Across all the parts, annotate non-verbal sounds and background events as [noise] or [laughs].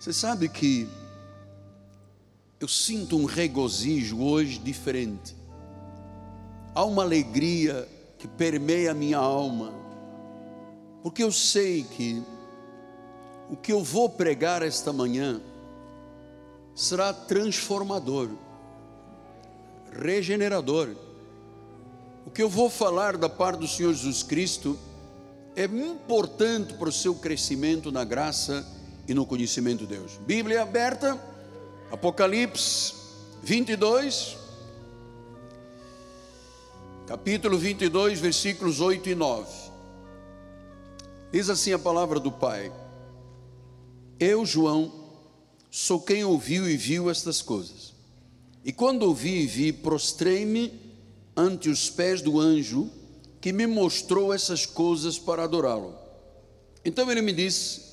Você sabe que eu sinto um regozijo hoje diferente. Há uma alegria que permeia a minha alma, porque eu sei que o que eu vou pregar esta manhã será transformador, regenerador. O que eu vou falar da parte do Senhor Jesus Cristo é importante para o seu crescimento na graça e no conhecimento de Deus. Bíblia aberta, Apocalipse 22, capítulo 22, versículos 8 e 9. Diz assim a palavra do Pai: Eu, João, sou quem ouviu e viu estas coisas. E quando ouvi e vi, prostrei-me ante os pés do anjo que me mostrou essas coisas para adorá-lo. Então ele me disse: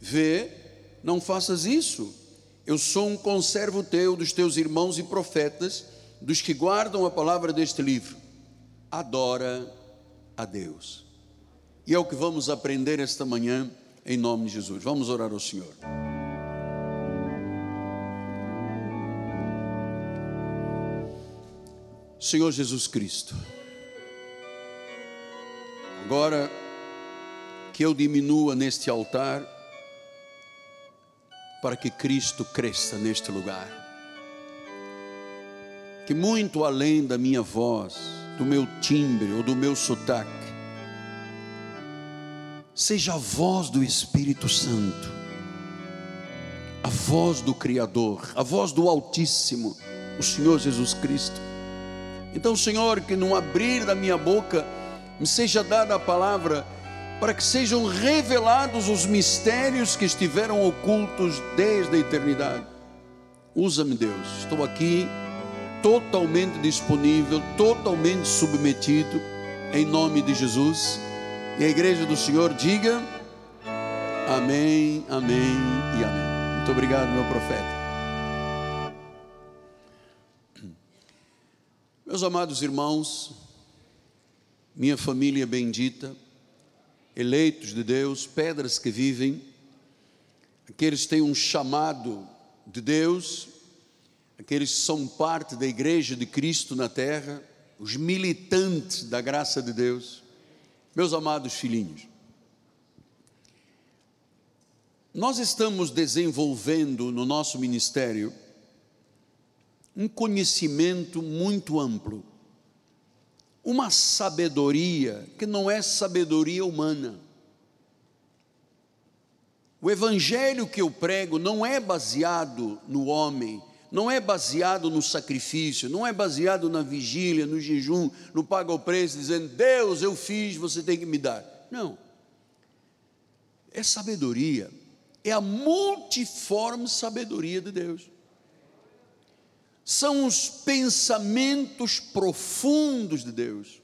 Vê, não faças isso. Eu sou um conservo teu, dos teus irmãos e profetas, dos que guardam a palavra deste livro. Adora a Deus. E é o que vamos aprender esta manhã, em nome de Jesus. Vamos orar ao Senhor. Senhor Jesus Cristo, agora que eu diminua neste altar, para que Cristo cresça neste lugar, que muito além da minha voz, do meu timbre ou do meu sotaque, seja a voz do Espírito Santo, a voz do Criador, a voz do Altíssimo, o Senhor Jesus Cristo. Então, Senhor, que no abrir da minha boca me seja dada a palavra para que sejam revelados os mistérios que estiveram ocultos desde a eternidade. Usa-me, Deus. Estou aqui totalmente disponível, totalmente submetido, em nome de Jesus. E a igreja do Senhor diga: Amém, Amém e Amém. Muito obrigado, meu profeta. Meus amados irmãos, minha família bendita, eleitos de Deus, pedras que vivem, aqueles que têm um chamado de Deus, aqueles que são parte da igreja de Cristo na terra, os militantes da graça de Deus, meus amados filhinhos, nós estamos desenvolvendo no nosso ministério um conhecimento muito amplo, uma sabedoria que não é sabedoria humana. O evangelho que eu prego não é baseado no homem, não é baseado no sacrifício, não é baseado na vigília, no jejum, no paga o preço, dizendo, Deus, eu fiz, você tem que me dar. Não. É sabedoria, é a multiforme sabedoria de Deus são os pensamentos profundos de Deus.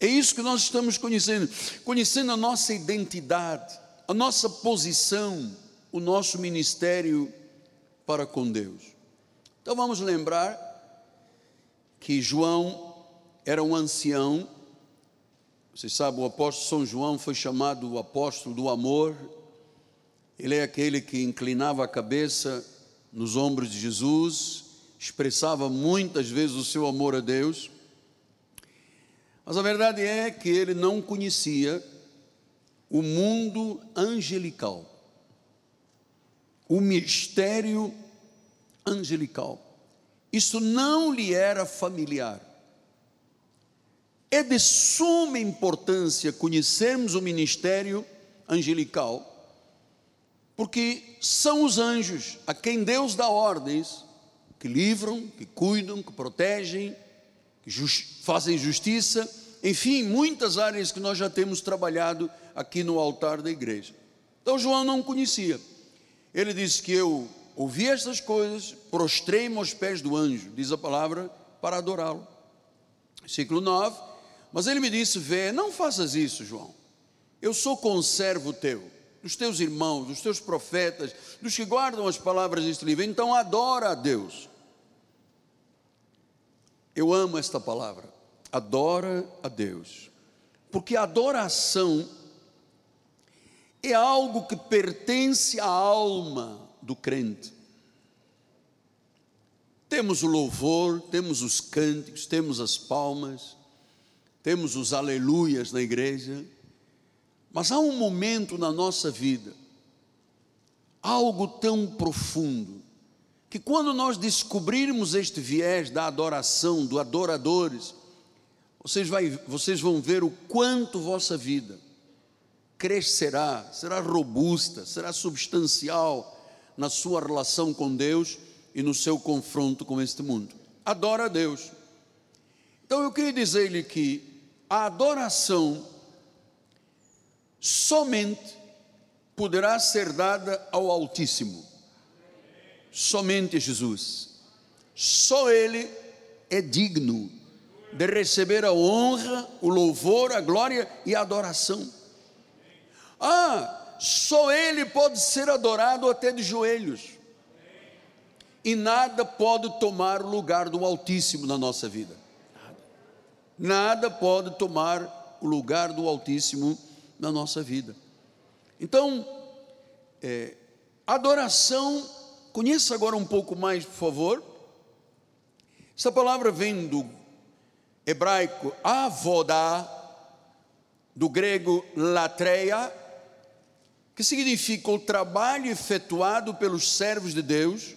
É isso que nós estamos conhecendo, conhecendo a nossa identidade, a nossa posição, o nosso ministério para com Deus. Então vamos lembrar que João era um ancião, vocês sabem, o apóstolo São João foi chamado o apóstolo do amor, ele é aquele que inclinava a cabeça nos ombros de Jesus, expressava muitas vezes o seu amor a Deus, mas a verdade é que ele não conhecia o mundo angelical, o mistério angelical. Isso não lhe era familiar. É de suma importância conhecermos o ministério angelical, porque são os anjos a quem Deus dá ordens que livram, que cuidam, que protegem, que just, fazem justiça, enfim, muitas áreas que nós já temos trabalhado aqui no altar da igreja. Então João não conhecia. Ele disse que eu ouvi estas coisas, prostrei-me aos pés do anjo, diz a palavra, para adorá-lo. Versículo 9. Mas ele me disse: Vê, não faças isso, João. Eu sou conservo teu, dos teus irmãos, dos teus profetas, dos que guardam as palavras deste livro. Então adora a Deus. Eu amo esta palavra. Adora a Deus. Porque a adoração é algo que pertence à alma do crente. Temos o louvor, temos os cânticos, temos as palmas, temos os aleluias na igreja, mas há um momento na nossa vida, algo tão profundo, que quando nós descobrirmos este viés da adoração, do adoradores, vocês, vai, vocês vão ver o quanto vossa vida crescerá, será robusta, será substancial na sua relação com Deus e no seu confronto com este mundo. Adora a Deus. Então eu queria dizer-lhe que a adoração somente poderá ser dada ao Altíssimo. Somente Jesus. Só Ele é digno de receber a honra, o louvor, a glória e a adoração. Ah, só Ele pode ser adorado até de joelhos. E nada pode tomar o lugar do Altíssimo na nossa vida. Nada pode tomar o lugar do Altíssimo na nossa vida. Então, é, adoração, conheça agora um pouco mais, por favor. Essa palavra vem do hebraico avodá, do grego latreia, que significa o trabalho efetuado pelos servos de Deus,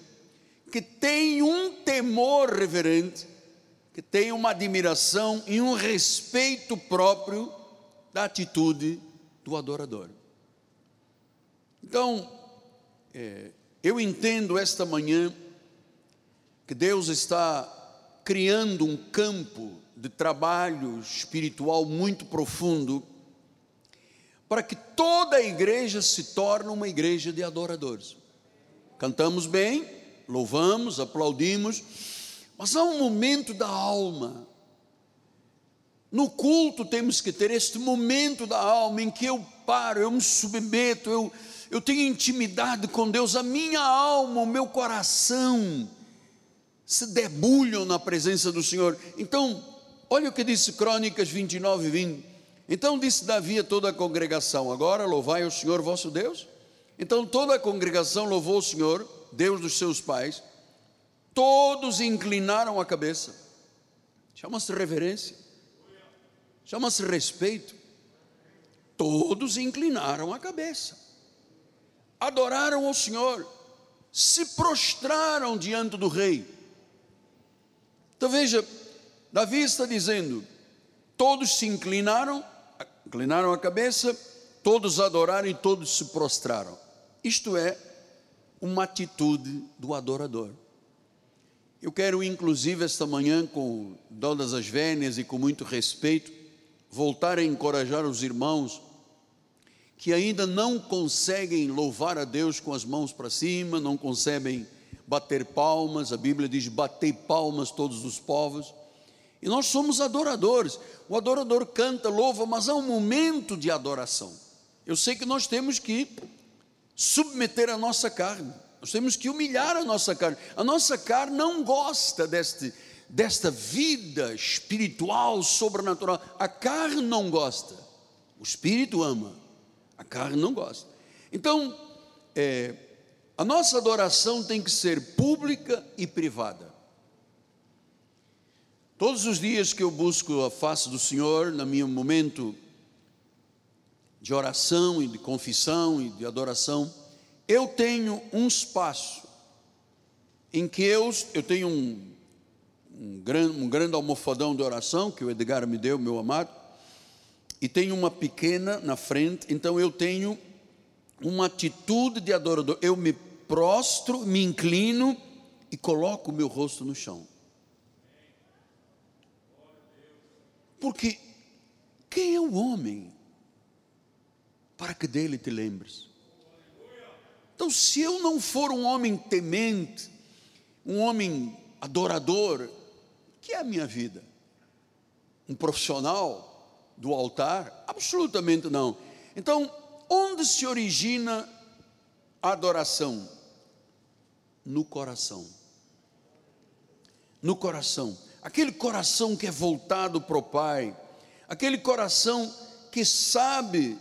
que tem um temor reverente, que tem uma admiração e um respeito próprio da atitude do adorador. Então, é, eu entendo esta manhã que Deus está criando um campo de trabalho espiritual muito profundo para que toda a igreja se torne uma igreja de adoradores. Cantamos bem, louvamos, aplaudimos, mas há um momento da alma. No culto temos que ter este momento da alma em que eu paro, eu me submeto, eu, eu tenho intimidade com Deus, a minha alma, o meu coração se debulham na presença do Senhor. Então, olha o que disse Crônicas 29 e 20. Então disse Davi a toda a congregação: Agora louvai o Senhor vosso Deus. Então toda a congregação louvou o Senhor, Deus dos seus pais. Todos inclinaram a cabeça. Chama-se reverência. Chama-se respeito. Todos inclinaram a cabeça. Adoraram o Senhor. Se prostraram diante do rei. Então veja, Davi está dizendo: todos se inclinaram inclinaram a cabeça, todos adoraram e todos se prostraram. Isto é uma atitude do adorador. Eu quero, inclusive, esta manhã, com todas as vénias e com muito respeito, voltar a encorajar os irmãos que ainda não conseguem louvar a Deus com as mãos para cima, não conseguem bater palmas, a Bíblia diz: batei palmas todos os povos. E nós somos adoradores. O adorador canta, louva, mas há um momento de adoração. Eu sei que nós temos que submeter a nossa carne, nós temos que humilhar a nossa carne. A nossa carne não gosta deste, desta vida espiritual, sobrenatural. A carne não gosta, o espírito ama, a carne não gosta. Então, é, a nossa adoração tem que ser pública e privada. Todos os dias que eu busco a face do Senhor, no meu momento de oração e de confissão e de adoração, eu tenho um espaço em que eu, eu tenho um, um, grande, um grande almofadão de oração que o Edgar me deu, meu amado, e tenho uma pequena na frente, então eu tenho uma atitude de adorador. Eu me prostro, me inclino e coloco o meu rosto no chão. Porque quem é o homem para que dele te lembres? Então, se eu não for um homem temente, um homem adorador, que é a minha vida? Um profissional do altar? Absolutamente não. Então, onde se origina a adoração? No coração. No coração aquele coração que é voltado para o Pai, aquele coração que sabe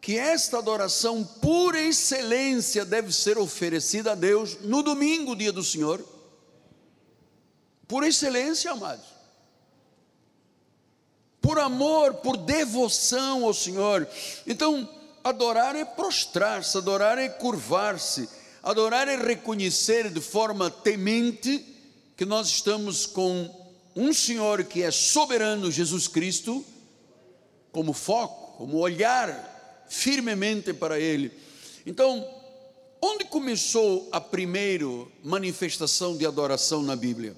que esta adoração por excelência deve ser oferecida a Deus no domingo, dia do Senhor. Por excelência, amados. Por amor, por devoção ao Senhor. Então, adorar é prostrar-se, adorar é curvar-se, adorar é reconhecer de forma temente que nós estamos com um Senhor que é soberano, Jesus Cristo, como foco, como olhar firmemente para Ele. Então, onde começou a primeira manifestação de adoração na Bíblia?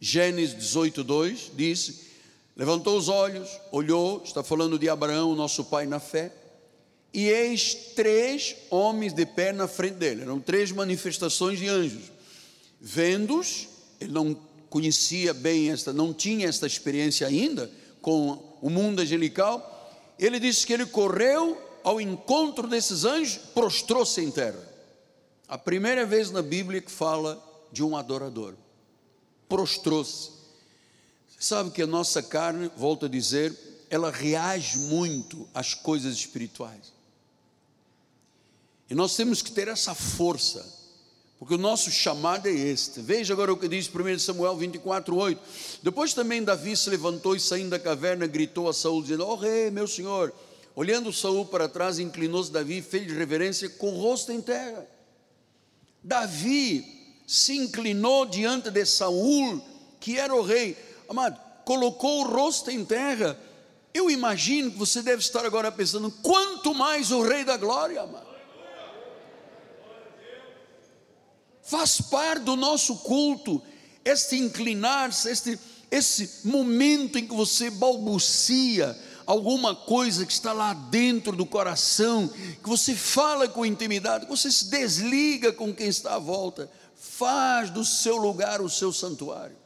Gênesis 18, 2 diz: levantou os olhos, olhou, está falando de Abraão, nosso pai na fé, e eis três homens de pé na frente dele, eram três manifestações de anjos. Vendo-os, ele não conhecia bem esta, não tinha esta experiência ainda com o mundo angelical, ele disse que ele correu ao encontro desses anjos, prostrou-se em terra. A primeira vez na Bíblia que fala de um adorador. Prostrou-se. Sabe que a nossa carne, volto a dizer, ela reage muito às coisas espirituais. E nós temos que ter essa força porque o nosso chamado é este. Veja agora o que diz 1 Samuel 24, 8. Depois também Davi se levantou e saindo da caverna, gritou a Saul, dizendo: oh, rei, meu senhor. Olhando Saul para trás, inclinou-se Davi e fez reverência com o rosto em terra. Davi se inclinou diante de Saul, que era o rei. Amado, colocou o rosto em terra. Eu imagino que você deve estar agora pensando: quanto mais o rei da glória, amado. faz parte do nosso culto, este inclinar-se, este, esse momento em que você balbucia alguma coisa que está lá dentro do coração, que você fala com intimidade, que você se desliga com quem está à volta, faz do seu lugar o seu santuário.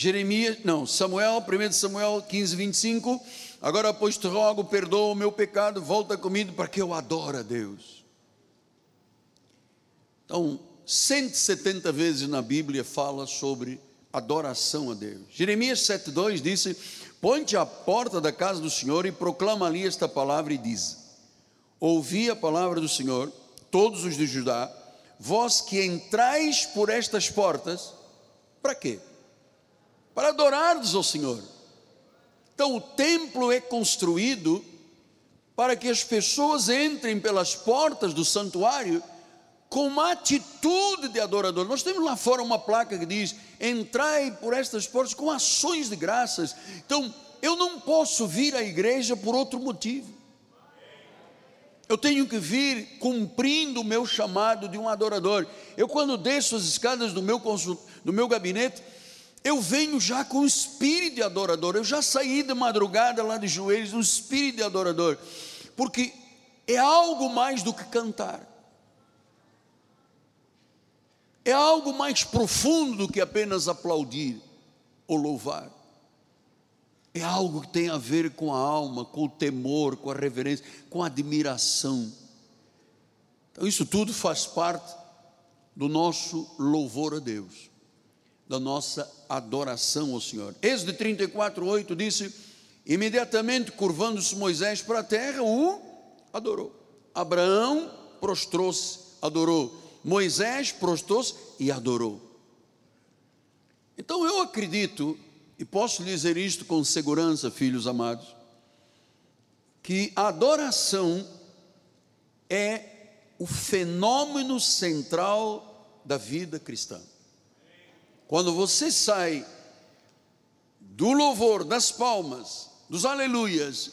Jeremias, não, Samuel, 1 Samuel 15, 25. Agora, pois te rogo, perdoa o meu pecado, volta comigo para que eu adore a Deus. Então, 170 vezes na Bíblia fala sobre adoração a Deus. Jeremias 7,2 disse: Ponte à porta da casa do Senhor e proclama ali esta palavra e diz: Ouvi a palavra do Senhor, todos os de Judá, vós que entrais por estas portas, para quê? Para adorardes ao Senhor. Então o templo é construído para que as pessoas entrem pelas portas do santuário com uma atitude de adorador. Nós temos lá fora uma placa que diz: entrai por estas portas com ações de graças. Então, eu não posso vir à igreja por outro motivo. Eu tenho que vir cumprindo o meu chamado de um adorador. Eu, quando desço as escadas do meu, do meu gabinete, eu venho já com o espírito de adorador. Eu já saí de madrugada lá de joelhos, um espírito de adorador, porque é algo mais do que cantar é algo mais profundo do que apenas aplaudir ou louvar. É algo que tem a ver com a alma, com o temor, com a reverência, com a admiração. Então, isso tudo faz parte do nosso louvor a Deus, da nossa adoração ao Senhor. Êxodo 34, 8 disse: imediatamente curvando-se Moisés para a terra, o adorou. Abraão prostrou-se, adorou. Moisés prostou-se e adorou. Então eu acredito, e posso dizer isto com segurança, filhos amados, que a adoração é o fenômeno central da vida cristã. Quando você sai do louvor, das palmas, dos aleluias,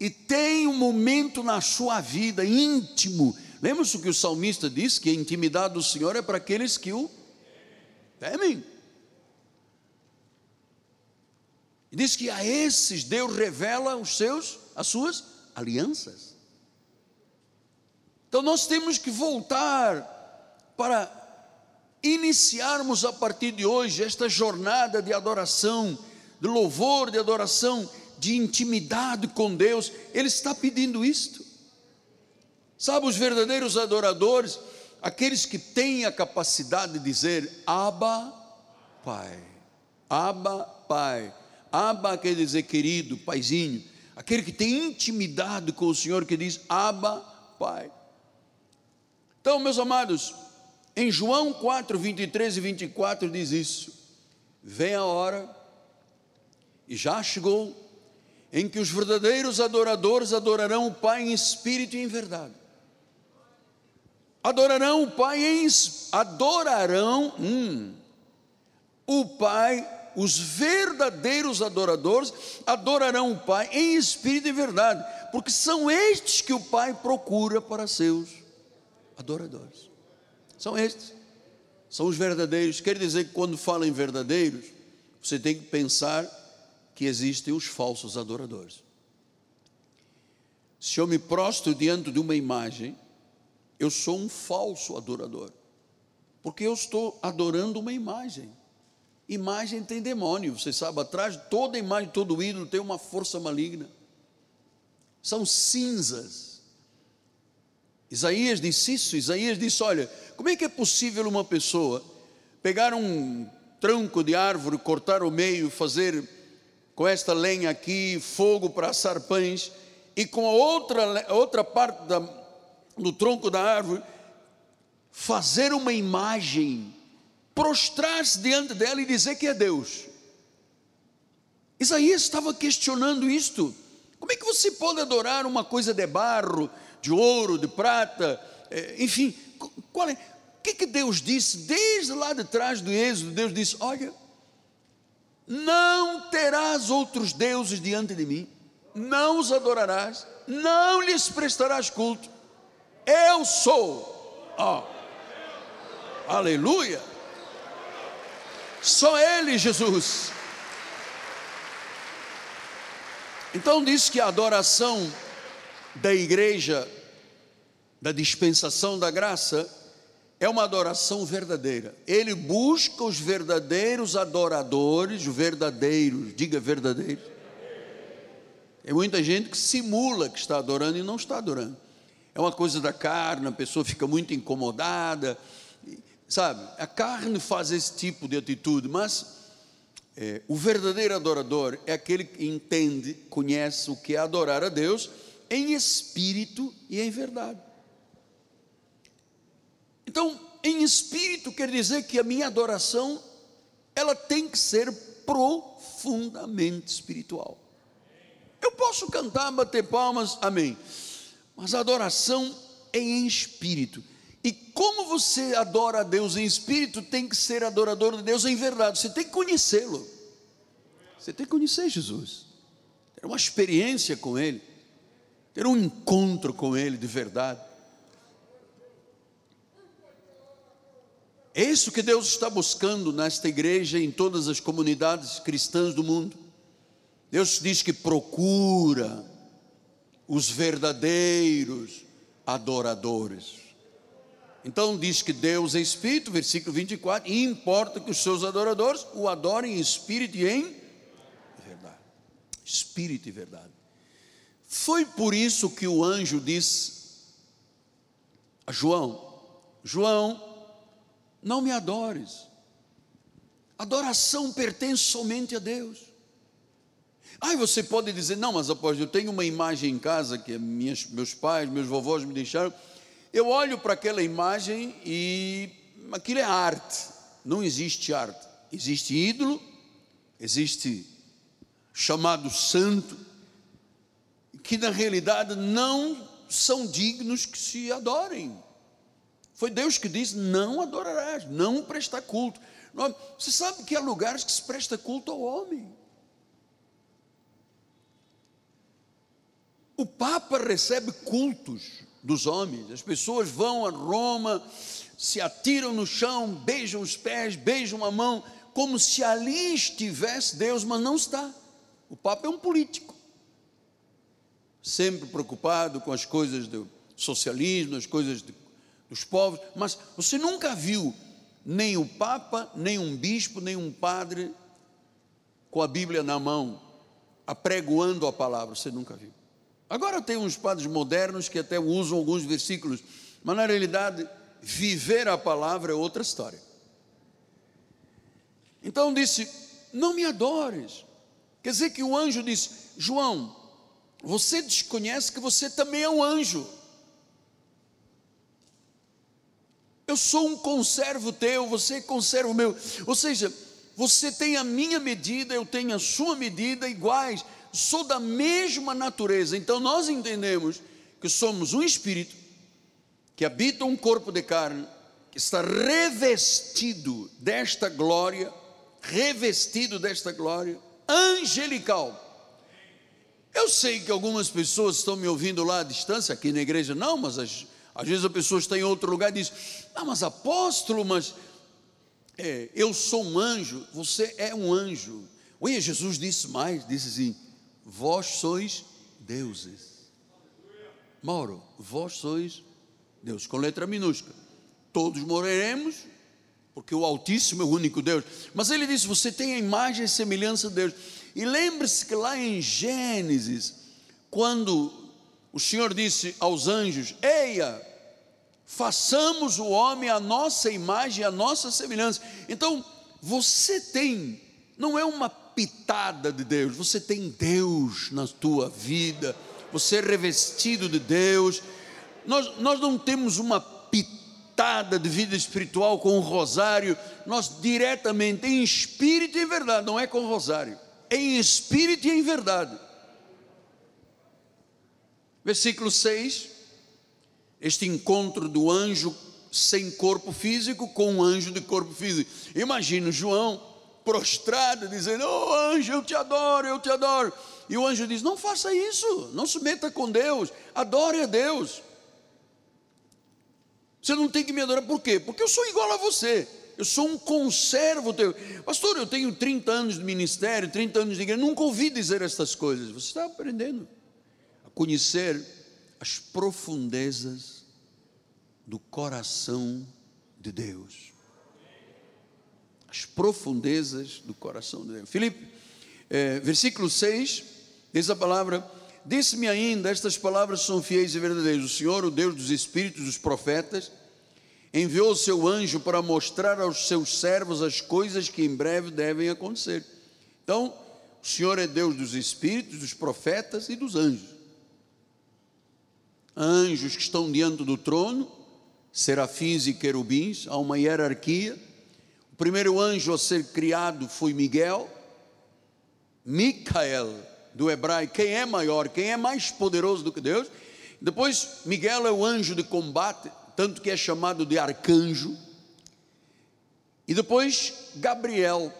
e tem um momento na sua vida íntimo Lembra-se o que o salmista diz: que a intimidade do Senhor é para aqueles que o temem. Diz que a esses Deus revela os seus, as suas alianças. Então nós temos que voltar para iniciarmos a partir de hoje esta jornada de adoração, de louvor, de adoração, de intimidade com Deus. Ele está pedindo isto. Sabe, os verdadeiros adoradores, aqueles que têm a capacidade de dizer Abba, Pai, Abba, Pai. Abba quer dizer querido, paizinho. Aquele que tem intimidade com o Senhor, que diz Abba, Pai. Então, meus amados, em João 4, 23 e 24 diz isso: Vem a hora, e já chegou, em que os verdadeiros adoradores adorarão o Pai em espírito e em verdade. Adorarão o Pai em adorarão hum, o Pai, os verdadeiros adoradores adorarão o Pai em espírito e verdade, porque são estes que o Pai procura para seus adoradores. São estes. São os verdadeiros. Quer dizer que quando fala em verdadeiros, você tem que pensar que existem os falsos adoradores. Se eu me prostro diante de uma imagem, eu sou um falso adorador, porque eu estou adorando uma imagem. Imagem tem demônio, você sabe, atrás de toda imagem, todo ídolo tem uma força maligna. São cinzas. Isaías disse isso, Isaías disse: Olha, como é que é possível uma pessoa pegar um tronco de árvore, cortar o meio, fazer com esta lenha aqui fogo para assar pães, e com a outra, outra parte da, do tronco da árvore fazer uma imagem, prostrar-se diante dela e dizer que é Deus. Isaías estava questionando isto. Como é que você pode adorar uma coisa de barro, de ouro, de prata, eh, enfim, qual é? O que, que Deus disse desde lá de trás do Êxodo? Deus disse: Olha, não terás outros deuses diante de mim, não os adorarás, não lhes prestarás culto. Eu sou. Oh. Aleluia. Só Ele, Jesus. Então diz que a adoração da igreja da dispensação da graça é uma adoração verdadeira. Ele busca os verdadeiros adoradores, verdadeiros, diga verdadeiros. Tem muita gente que simula que está adorando e não está adorando. É uma coisa da carne, a pessoa fica muito incomodada, sabe? A carne faz esse tipo de atitude, mas é, o verdadeiro adorador é aquele que entende, conhece o que é adorar a Deus em espírito e em verdade. Então, em espírito quer dizer que a minha adoração ela tem que ser profundamente espiritual. Eu posso cantar, bater palmas, amém. Mas a adoração é em espírito. E como você adora a Deus em espírito, tem que ser adorador de Deus em verdade. Você tem que conhecê-lo. Você tem que conhecer Jesus. Ter uma experiência com Ele. Ter um encontro com Ele de verdade. É isso que Deus está buscando nesta igreja e em todas as comunidades cristãs do mundo. Deus diz que procura os verdadeiros adoradores. Então diz que Deus é espírito, versículo 24, e importa que os seus adoradores o adorem em espírito e em verdade. Espírito e verdade. Foi por isso que o anjo disse a João: João, não me adores. Adoração pertence somente a Deus. Aí você pode dizer, não, mas após eu tenho uma imagem em casa que minhas, meus pais, meus vovós me deixaram. Eu olho para aquela imagem e aquilo é arte. Não existe arte. Existe ídolo, existe chamado santo, que na realidade não são dignos que se adorem. Foi Deus que disse: não adorarás, não prestar culto. Você sabe que há lugares que se presta culto ao homem. O Papa recebe cultos dos homens, as pessoas vão a Roma, se atiram no chão, beijam os pés, beijam a mão, como se ali estivesse Deus, mas não está. O Papa é um político, sempre preocupado com as coisas do socialismo, as coisas de dos povos, mas você nunca viu nem o Papa, nem um bispo, nem um padre com a Bíblia na mão, apregoando a palavra, você nunca viu. Agora tem uns padres modernos que até usam alguns versículos, mas na realidade, viver a palavra é outra história. Então disse: Não me adores. Quer dizer que o anjo disse: João, você desconhece que você também é um anjo. Eu sou um conservo teu, você conserva o meu. Ou seja, você tem a minha medida, eu tenho a sua medida iguais, sou da mesma natureza. Então nós entendemos que somos um espírito que habita um corpo de carne, que está revestido desta glória, revestido desta glória angelical. Eu sei que algumas pessoas estão me ouvindo lá à distância, aqui na igreja não, mas as, às vezes a pessoa está em outro lugar e diz: Ah, mas apóstolo, mas é, eu sou um anjo, você é um anjo. Oi, Jesus disse mais: disse assim, vós sois deuses. Mauro, vós sois Deus, com letra minúscula. Todos morreremos, porque o Altíssimo é o único Deus. Mas ele disse: você tem a imagem e semelhança de Deus. E lembre-se que lá em Gênesis, quando o Senhor disse aos anjos: Eia, façamos o homem a nossa imagem, a nossa semelhança. Então, você tem, não é uma pitada de Deus, você tem Deus na tua vida, você é revestido de Deus. Nós, nós não temos uma pitada de vida espiritual com o rosário, nós diretamente, em espírito e em verdade, não é com o rosário, é em espírito e em verdade. Versículo 6 este encontro do anjo sem corpo físico com um anjo de corpo físico. Imagina João prostrado, dizendo: Oh anjo, eu te adoro, eu te adoro. E o anjo diz: Não faça isso, não se meta com Deus, adore a Deus. Você não tem que me adorar, por quê? Porque eu sou igual a você, eu sou um conservo teu. Pastor, eu tenho 30 anos de ministério, 30 anos de igreja, nunca ouvi dizer estas coisas. Você está aprendendo conhecer as profundezas do coração de Deus. As profundezas do coração de Deus. Filipe, é, versículo 6, diz a palavra: Disse-me ainda, estas palavras são fiéis e verdadeiras. O Senhor, o Deus dos Espíritos dos profetas, enviou o seu anjo para mostrar aos seus servos as coisas que em breve devem acontecer. Então, o Senhor é Deus dos Espíritos, dos profetas e dos anjos anjos que estão diante do trono, serafins e querubins, há uma hierarquia. O primeiro anjo a ser criado foi Miguel, Micael, do hebraico, quem é maior, quem é mais poderoso do que Deus. Depois, Miguel é o anjo de combate, tanto que é chamado de arcanjo. E depois, Gabriel,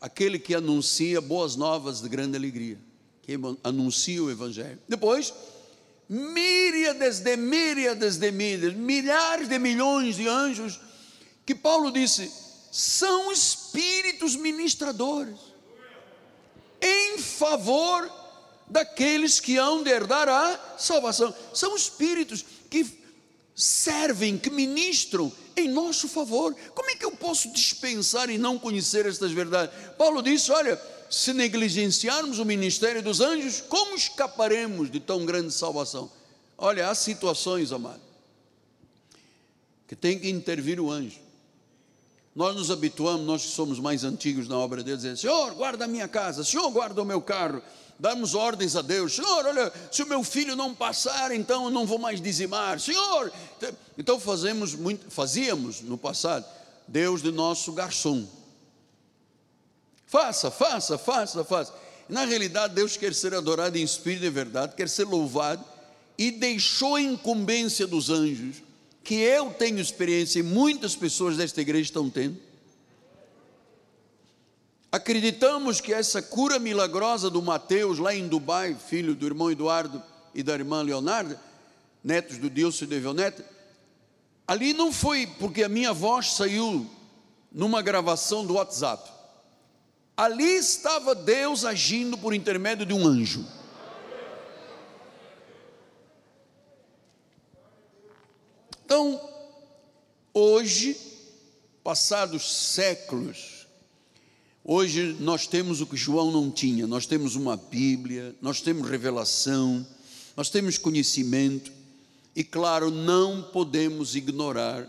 aquele que anuncia boas novas de grande alegria, que anuncia o evangelho. Depois, míriades de míriades de míriades, milhares de milhões de anjos, que Paulo disse, são espíritos ministradores, em favor daqueles que hão de herdar a salvação. São espíritos que servem, que ministram em nosso favor. Como é que eu posso dispensar e não conhecer estas verdades? Paulo disse: olha se negligenciarmos o ministério dos anjos, como escaparemos de tão grande salvação? Olha, há situações, amado, que tem que intervir o anjo. Nós nos habituamos, nós que somos mais antigos na obra de Deus, dizer: Senhor, guarda a minha casa, Senhor, guarda o meu carro. Damos ordens a Deus, Senhor, olha, se o meu filho não passar, então eu não vou mais dizimar, Senhor. Então fazemos muito, fazíamos no passado, Deus de nosso garçom. Faça, faça, faça, faça. Na realidade, Deus quer ser adorado em espírito e verdade, quer ser louvado e deixou a incumbência dos anjos, que eu tenho experiência e muitas pessoas desta igreja estão tendo. Acreditamos que essa cura milagrosa do Mateus, lá em Dubai, filho do irmão Eduardo e da irmã Leonardo, netos do Dilson e do Evioneta, ali não foi porque a minha voz saiu numa gravação do WhatsApp. Ali estava Deus agindo por intermédio de um anjo. Então, hoje, passados séculos, hoje nós temos o que João não tinha, nós temos uma Bíblia, nós temos revelação, nós temos conhecimento, e claro, não podemos ignorar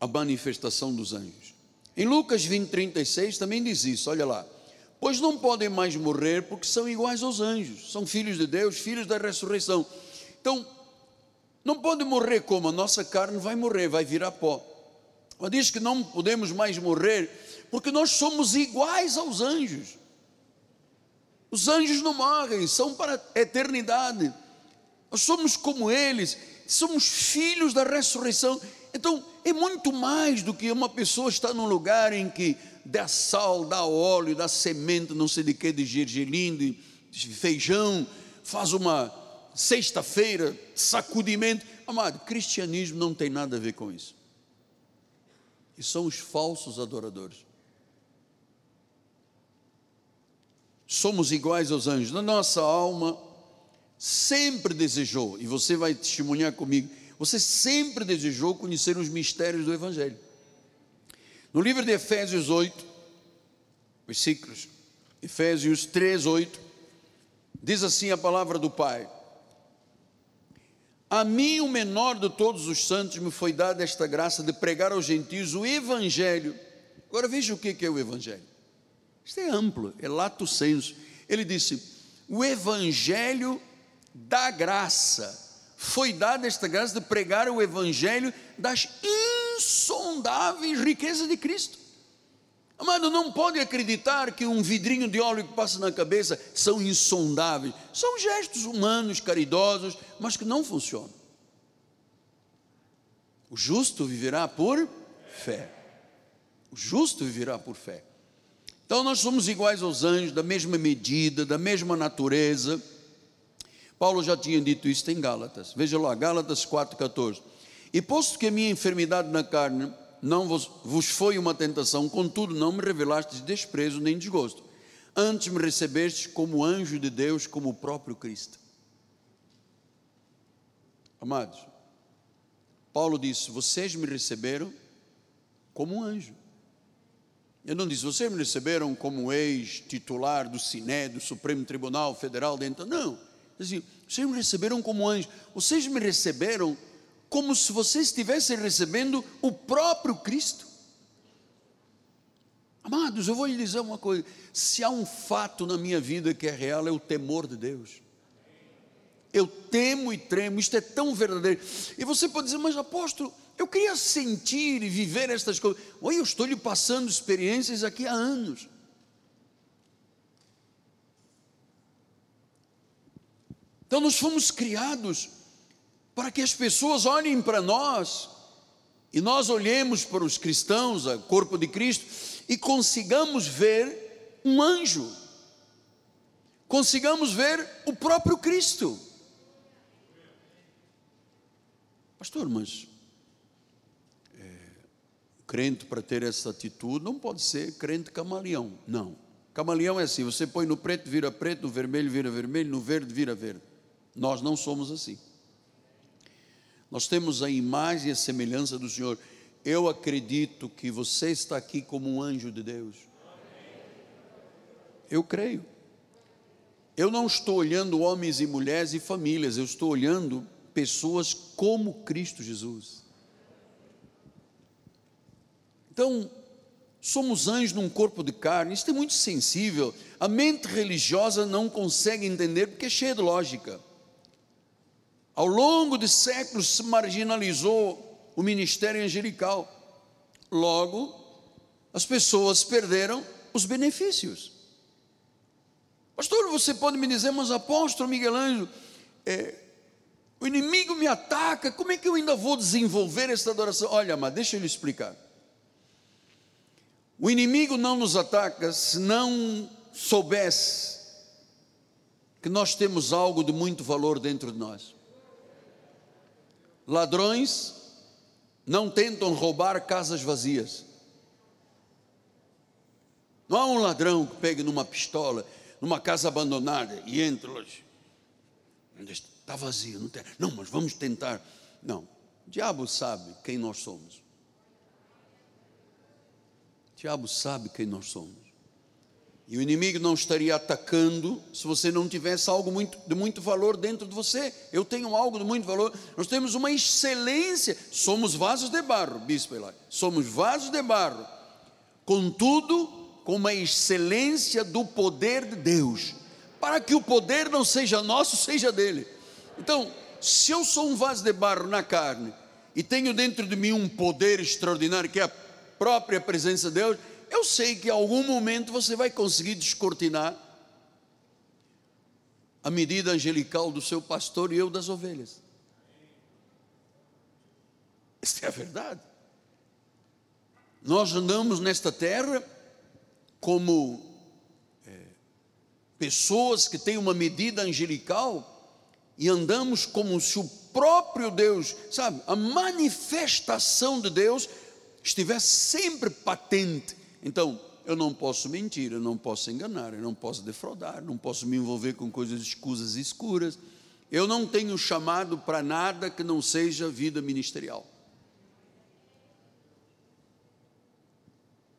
a manifestação dos anjos. Em Lucas 20, 36 também diz isso, olha lá. pois não podem mais morrer porque são iguais aos anjos, são filhos de Deus, filhos da ressurreição. Então, não pode morrer como a nossa carne vai morrer, vai virar pó. Mas diz que não podemos mais morrer porque nós somos iguais aos anjos. Os anjos não morrem, são para a eternidade. Nós somos como eles, somos filhos da ressurreição. Então, é muito mais do que uma pessoa estar num lugar em que dá sal, dá óleo, dá semente, não sei de que, de gergelim, de feijão, faz uma sexta-feira, sacudimento. Amado, cristianismo não tem nada a ver com isso. E são os falsos adoradores. Somos iguais aos anjos. Na nossa alma, sempre desejou, e você vai testemunhar comigo, você sempre desejou conhecer os mistérios do Evangelho. No livro de Efésios 8, versículos, Efésios 3, 8, diz assim a palavra do Pai: A mim, o menor de todos os santos, me foi dada esta graça de pregar aos gentios o Evangelho. Agora veja o que é o Evangelho. Isto é amplo, é lato senso. Ele disse: o Evangelho da graça. Foi dada esta graça de pregar o evangelho das insondáveis riquezas de Cristo. Amado, não pode acreditar que um vidrinho de óleo que passa na cabeça são insondáveis. São gestos humanos, caridosos, mas que não funcionam. O justo viverá por fé. O justo viverá por fé. Então nós somos iguais aos anjos, da mesma medida, da mesma natureza. Paulo já tinha dito isso em Gálatas. Veja lá, Gálatas 4,14. E posto que a minha enfermidade na carne não vos, vos foi uma tentação, contudo não me revelastes desprezo nem desgosto. Antes me recebestes como anjo de Deus, como o próprio Cristo. Amados, Paulo disse: Vocês me receberam como um anjo. Ele não disse: Vocês me receberam como ex-titular do SINE, do Supremo Tribunal Federal dentro. Não assim, vocês me receberam como anjo, vocês me receberam como se vocês estivessem recebendo o próprio Cristo. Amados, eu vou lhe dizer uma coisa: se há um fato na minha vida que é real, é o temor de Deus. Eu temo e tremo, isto é tão verdadeiro. E você pode dizer, mas apóstolo, eu queria sentir e viver estas coisas. Oi, eu estou lhe passando experiências aqui há anos. Então nós fomos criados para que as pessoas olhem para nós e nós olhemos para os cristãos, o corpo de Cristo, e consigamos ver um anjo, consigamos ver o próprio Cristo. Pastor, mas é, crente para ter essa atitude não pode ser crente camaleão, não. Camaleão é assim: você põe no preto, vira preto, no vermelho, vira vermelho, no verde, vira verde. Nós não somos assim. Nós temos a imagem e a semelhança do Senhor. Eu acredito que você está aqui como um anjo de Deus. Eu creio. Eu não estou olhando homens e mulheres e famílias, eu estou olhando pessoas como Cristo Jesus. Então, somos anjos num corpo de carne, isso é muito sensível. A mente religiosa não consegue entender porque é cheia de lógica. Ao longo de séculos se marginalizou o ministério angelical. Logo, as pessoas perderam os benefícios. Pastor, você pode me dizer, mas apóstolo Miguel Ângelo, é, o inimigo me ataca, como é que eu ainda vou desenvolver essa adoração? Olha, mas deixa eu lhe explicar. O inimigo não nos ataca se não soubesse que nós temos algo de muito valor dentro de nós. Ladrões não tentam roubar casas vazias. Não há um ladrão que pegue numa pistola, numa casa abandonada e entre hoje. Está vazio, não tem. Não, mas vamos tentar. Não. O diabo sabe quem nós somos. O diabo sabe quem nós somos. E o inimigo não estaria atacando se você não tivesse algo muito, de muito valor dentro de você. Eu tenho algo de muito valor. Nós temos uma excelência. Somos vasos de barro, bispo Eli. Somos vasos de barro. Contudo, com a excelência do poder de Deus, para que o poder não seja nosso, seja dele. Então, se eu sou um vaso de barro na carne e tenho dentro de mim um poder extraordinário, que é a própria presença de Deus, eu sei que em algum momento você vai conseguir descortinar a medida angelical do seu pastor e eu das ovelhas. Esta é a verdade. Nós andamos nesta terra como é, pessoas que têm uma medida angelical e andamos como se o próprio Deus, sabe, a manifestação de Deus estivesse sempre patente. Então, eu não posso mentir, eu não posso enganar, eu não posso defraudar, não posso me envolver com coisas escusas e escuras. Eu não tenho chamado para nada que não seja vida ministerial.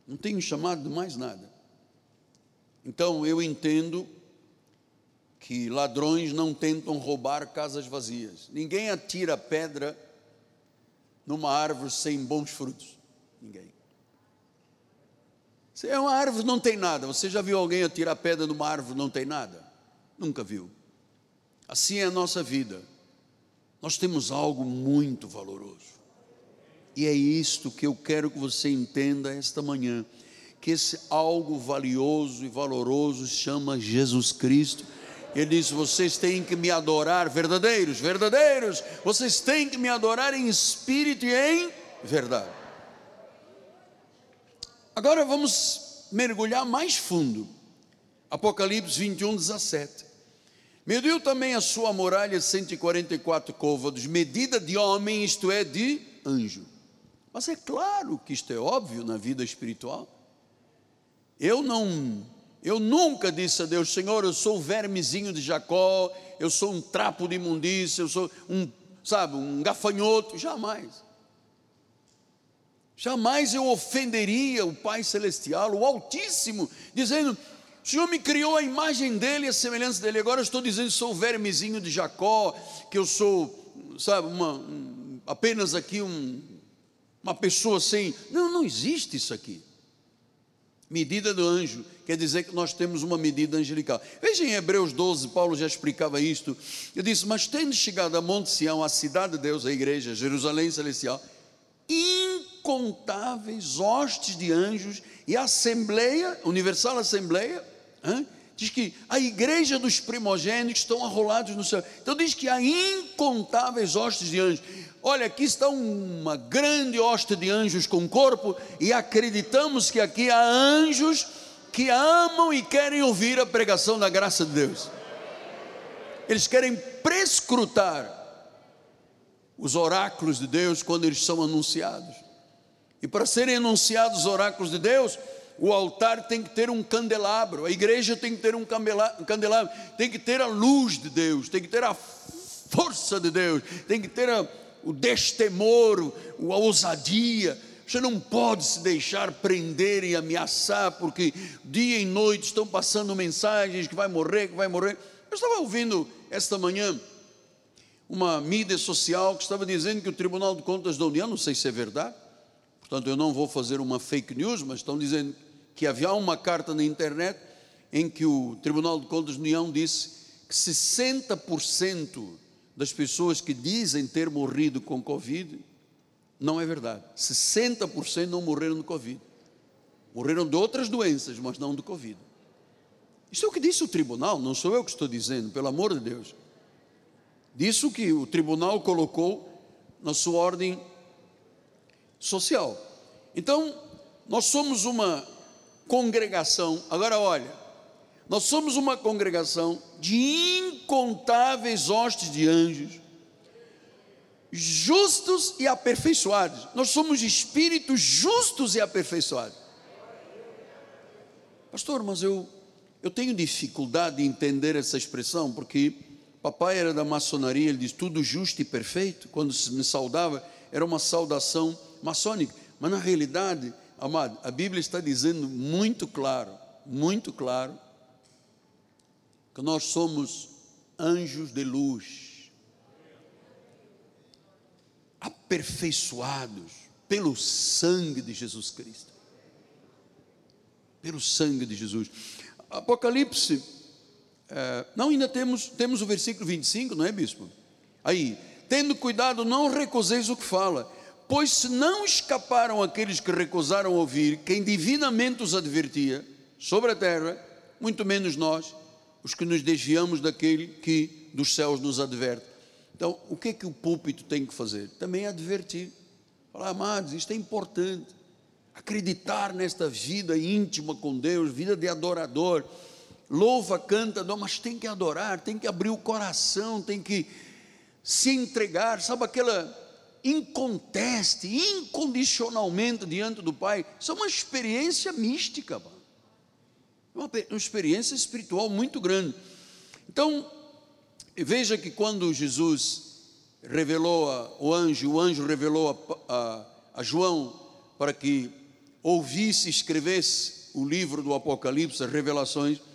Não tenho chamado de mais nada. Então eu entendo que ladrões não tentam roubar casas vazias. Ninguém atira pedra numa árvore sem bons frutos. Ninguém. É uma árvore, não tem nada. Você já viu alguém atirar pedra numa árvore, não tem nada? Nunca viu. Assim é a nossa vida. Nós temos algo muito valoroso. E é isto que eu quero que você entenda esta manhã que esse algo valioso e valoroso chama Jesus Cristo. Ele diz: vocês têm que me adorar, verdadeiros, verdadeiros, vocês têm que me adorar em espírito e em verdade. Agora vamos mergulhar mais fundo. Apocalipse 21, 17. Mediu também a sua muralha 144 côvados, medida de homem, isto é, de anjo. Mas é claro que isto é óbvio na vida espiritual. Eu não, eu nunca disse a Deus, Senhor, eu sou o vermezinho de Jacó, eu sou um trapo de imundícia, eu sou um, sabe, um gafanhoto, jamais. Jamais eu ofenderia o Pai Celestial, o Altíssimo, dizendo, o Senhor me criou a imagem dele, a semelhança dele. Agora eu estou dizendo que sou o vermezinho de Jacó, que eu sou, sabe, uma, um, apenas aqui um, uma pessoa sem. Não, não existe isso aqui medida do anjo, quer dizer que nós temos uma medida angelical. Veja em Hebreus 12, Paulo já explicava isto. Eu disse: Mas tendo chegado a Monte Sião, a cidade de Deus, a igreja, Jerusalém celestial, incontáveis hostes de anjos e a Assembleia, Universal Assembleia, hein? diz que a igreja dos primogênitos estão arrolados no céu. Então diz que há incontáveis hostes de anjos. Olha, aqui está uma grande hosta de anjos com corpo, e acreditamos que aqui há anjos que amam e querem ouvir a pregação da graça de Deus. Eles querem prescrutar os oráculos de Deus quando eles são anunciados. E para serem anunciados os oráculos de Deus, o altar tem que ter um candelabro, a igreja tem que ter um candelabro, tem que ter a luz de Deus, tem que ter a força de Deus, tem que ter a o destemor, a ousadia. Você não pode se deixar prender e ameaçar, porque dia e noite estão passando mensagens que vai morrer, que vai morrer. Eu estava ouvindo esta manhã uma mídia social que estava dizendo que o Tribunal de Contas da União, não sei se é verdade, portanto eu não vou fazer uma fake news, mas estão dizendo que havia uma carta na internet em que o Tribunal de Contas da União disse que 60% das pessoas que dizem ter morrido com Covid, não é verdade. 60% não morreram do Covid. Morreram de outras doenças, mas não do Covid. Isso é o que disse o tribunal, não sou eu que estou dizendo, pelo amor de Deus. Disso que o tribunal colocou na sua ordem social. Então, nós somos uma congregação, agora olha, nós somos uma congregação de incontáveis hostes de anjos, justos e aperfeiçoados. Nós somos espíritos justos e aperfeiçoados. Pastor, mas eu, eu tenho dificuldade de entender essa expressão, porque papai era da maçonaria, ele diz tudo justo e perfeito. Quando me saudava, era uma saudação maçônica. Mas na realidade, amado, a Bíblia está dizendo muito claro, muito claro, que nós somos anjos de luz, aperfeiçoados pelo sangue de Jesus Cristo. pelo sangue de Jesus. Apocalipse, é, não ainda temos, temos o versículo 25, não é, bispo? Aí, tendo cuidado, não recuseis o que fala, pois se não escaparam aqueles que recusaram ouvir, quem divinamente os advertia sobre a terra, muito menos nós, os que nos desviamos daquele que dos céus nos adverte. Então, o que é que o púlpito tem que fazer? Também advertir. Falar, amados, isto é importante. Acreditar nesta vida íntima com Deus, vida de adorador. Louva, canta, mas tem que adorar, tem que abrir o coração, tem que se entregar, sabe aquela inconteste, incondicionalmente diante do Pai. Isso é uma experiência mística, uma, uma experiência espiritual muito grande. Então, veja que quando Jesus revelou a, o anjo, o anjo revelou a, a, a João para que ouvisse e escrevesse o livro do Apocalipse, as revelações,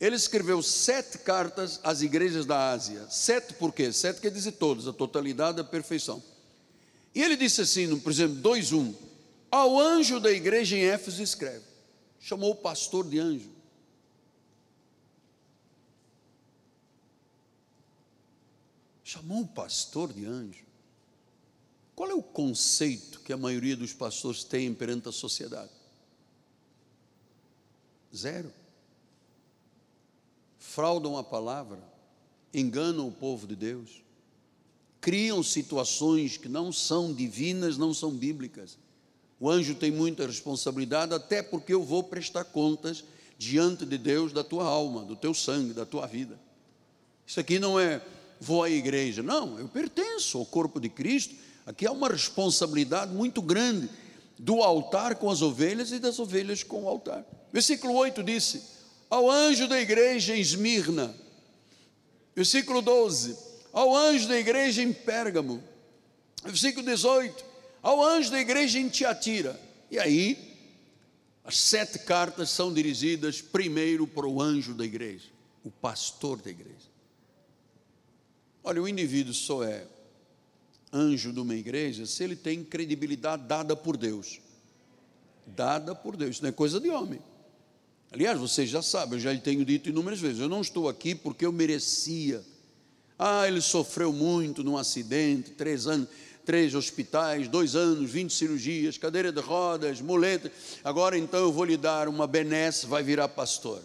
ele escreveu sete cartas às igrejas da Ásia. Sete por quê? Sete quer dizer todas, a totalidade, a perfeição. E ele disse assim, por exemplo, 2.1, ao anjo da igreja em Éfeso escreve, chamou o pastor de anjo. Chamou o pastor de anjo. Qual é o conceito que a maioria dos pastores tem perante a sociedade? Zero. Fraudam a palavra, enganam o povo de Deus, criam situações que não são divinas, não são bíblicas. O anjo tem muita responsabilidade, até porque eu vou prestar contas diante de Deus da tua alma, do teu sangue, da tua vida. Isso aqui não é vou à igreja. Não, eu pertenço ao corpo de Cristo. Aqui há uma responsabilidade muito grande do altar com as ovelhas e das ovelhas com o altar. Versículo 8 disse: Ao anjo da igreja em Esmirna. Versículo 12: Ao anjo da igreja em Pérgamo. Versículo 18: Ao anjo da igreja em Tiatira. E aí, as sete cartas são dirigidas primeiro para o anjo da igreja, o pastor da igreja. Olha, o indivíduo só é anjo de uma igreja se ele tem credibilidade dada por Deus. Dada por Deus, não é coisa de homem. Aliás, vocês já sabem, eu já lhe tenho dito inúmeras vezes, eu não estou aqui porque eu merecia. Ah, ele sofreu muito num acidente, três anos, três hospitais, dois anos, vinte cirurgias, cadeira de rodas, muleta. Agora então eu vou lhe dar uma benesse, vai virar pastor.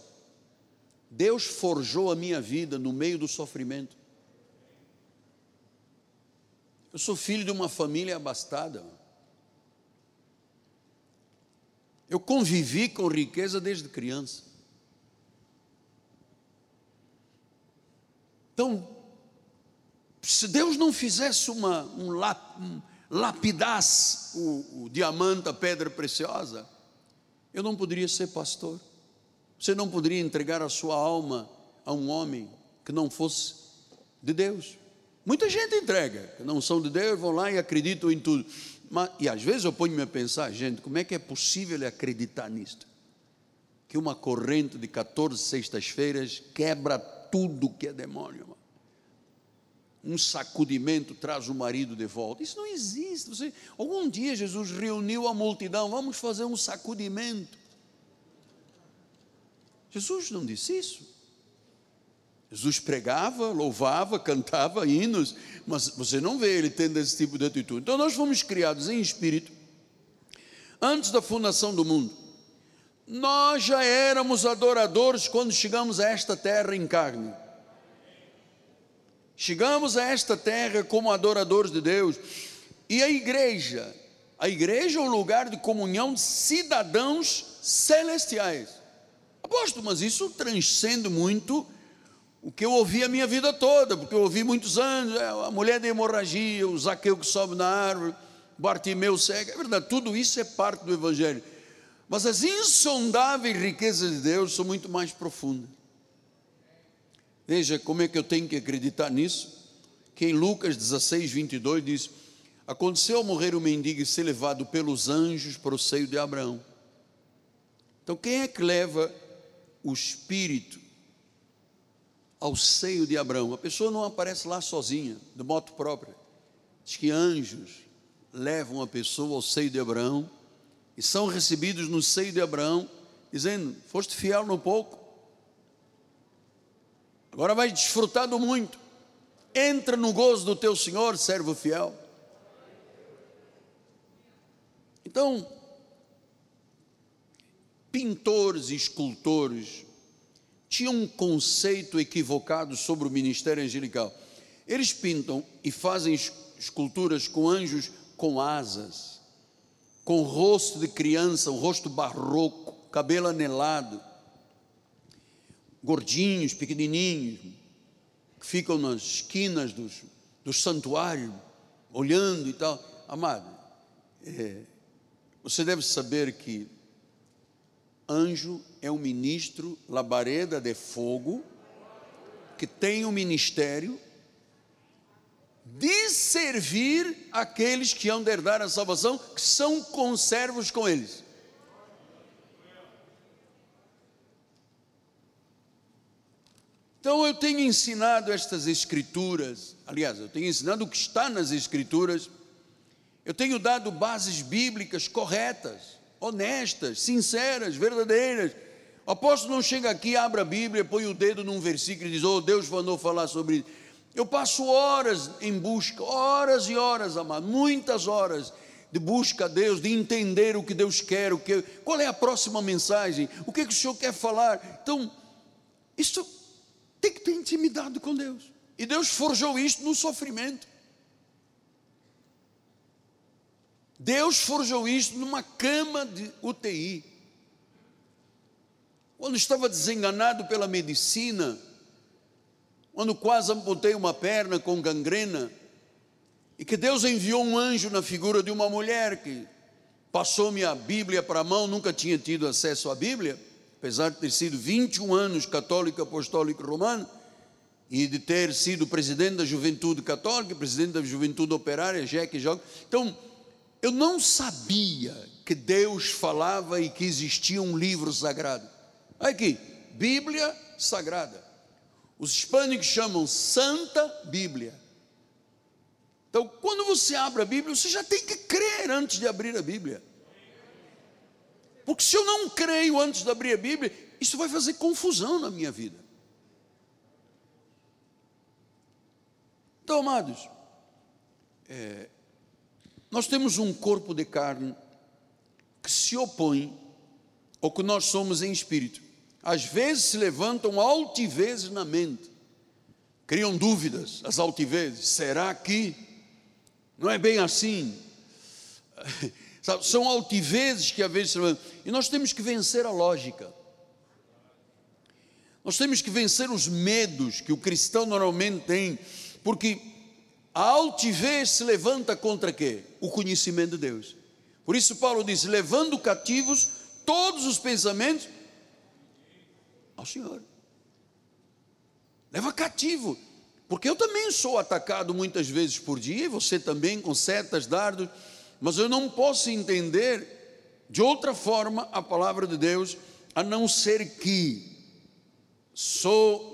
Deus forjou a minha vida no meio do sofrimento. Eu sou filho de uma família abastada. Eu convivi com riqueza desde criança. Então, se Deus não fizesse uma, um, lap, um lapidasse o, o diamante, a pedra preciosa, eu não poderia ser pastor. Você não poderia entregar a sua alma a um homem que não fosse de Deus. Muita gente entrega, que não são de Deus, vão lá e acreditam em tudo. Mas, e às vezes eu ponho-me a pensar, gente, como é que é possível acreditar nisto? Que uma corrente de 14 sextas-feiras quebra tudo que é demônio. Um sacudimento traz o marido de volta. Isso não existe. Você, algum dia Jesus reuniu a multidão, vamos fazer um sacudimento. Jesus não disse isso. Jesus pregava, louvava, cantava hinos, mas você não vê ele tendo esse tipo de atitude. Então nós fomos criados em espírito antes da fundação do mundo. Nós já éramos adoradores quando chegamos a esta terra em carne. Chegamos a esta terra como adoradores de Deus. E a igreja, a igreja é um lugar de comunhão de cidadãos celestiais. Aposto, mas isso transcende muito o que eu ouvi a minha vida toda, porque eu ouvi muitos anos, é, a mulher da hemorragia, o Zaqueu que sobe na árvore, Bartimeu cego, é verdade, tudo isso é parte do Evangelho. Mas as insondáveis riquezas de Deus são muito mais profundas. Veja como é que eu tenho que acreditar nisso. Que em Lucas 16, 22 diz: Aconteceu morrer o mendigo e ser levado pelos anjos para o seio de Abraão. Então, quem é que leva o espírito ao seio de Abraão. A pessoa não aparece lá sozinha, de moto própria. Diz que anjos levam a pessoa ao seio de Abraão e são recebidos no seio de Abraão dizendo: Foste fiel no pouco, agora vais desfrutar do muito. Entra no gozo do teu Senhor, servo fiel. Então, pintores e escultores tinham um conceito equivocado sobre o ministério angelical. Eles pintam e fazem esculturas com anjos com asas, com rosto de criança, um rosto barroco, cabelo anelado, gordinhos, pequenininhos, que ficam nas esquinas dos, dos santuários, olhando e tal. Amado, é, você deve saber que anjo é um ministro, labareda de fogo, que tem um ministério de servir aqueles que hão de herdar a salvação, que são conservos com eles. Então eu tenho ensinado estas escrituras, aliás, eu tenho ensinado o que está nas escrituras, eu tenho dado bases bíblicas corretas, honestas, sinceras, verdadeiras. O apóstolo não chega aqui, abre a Bíblia, põe o dedo num versículo e diz: Oh, Deus mandou falar sobre isso. Eu passo horas em busca, horas e horas, amado, muitas horas de busca a Deus, de entender o que Deus quer, o que, qual é a próxima mensagem, o que, é que o Senhor quer falar. Então, isso tem que ter intimidade com Deus. E Deus forjou isto no sofrimento. Deus forjou isto numa cama de UTI. Quando estava desenganado pela medicina, quando quase amputei uma perna com gangrena, e que Deus enviou um anjo na figura de uma mulher que passou-me a Bíblia para a mão, nunca tinha tido acesso à Bíblia, apesar de ter sido 21 anos católico apostólico romano, e de ter sido presidente da juventude católica, presidente da juventude operária, Jeque Joga. Então, eu não sabia que Deus falava e que existia um livro sagrado. Aqui, Bíblia Sagrada. Os hispânicos chamam Santa Bíblia. Então, quando você abre a Bíblia, você já tem que crer antes de abrir a Bíblia. Porque se eu não creio antes de abrir a Bíblia, isso vai fazer confusão na minha vida. Então, amados, é, nós temos um corpo de carne que se opõe ao que nós somos em espírito às vezes se levantam altivezes na mente, criam dúvidas, as altivezes, será que não é bem assim? [laughs] São altivezes que às vezes se levantam, e nós temos que vencer a lógica. Nós temos que vencer os medos que o cristão normalmente tem, porque a altivez se levanta contra quê? O conhecimento de Deus. Por isso Paulo diz: levando cativos todos os pensamentos ao Senhor. Leva cativo, porque eu também sou atacado muitas vezes por dia, e você também com setas, dardos, mas eu não posso entender de outra forma a palavra de Deus, a não ser que sou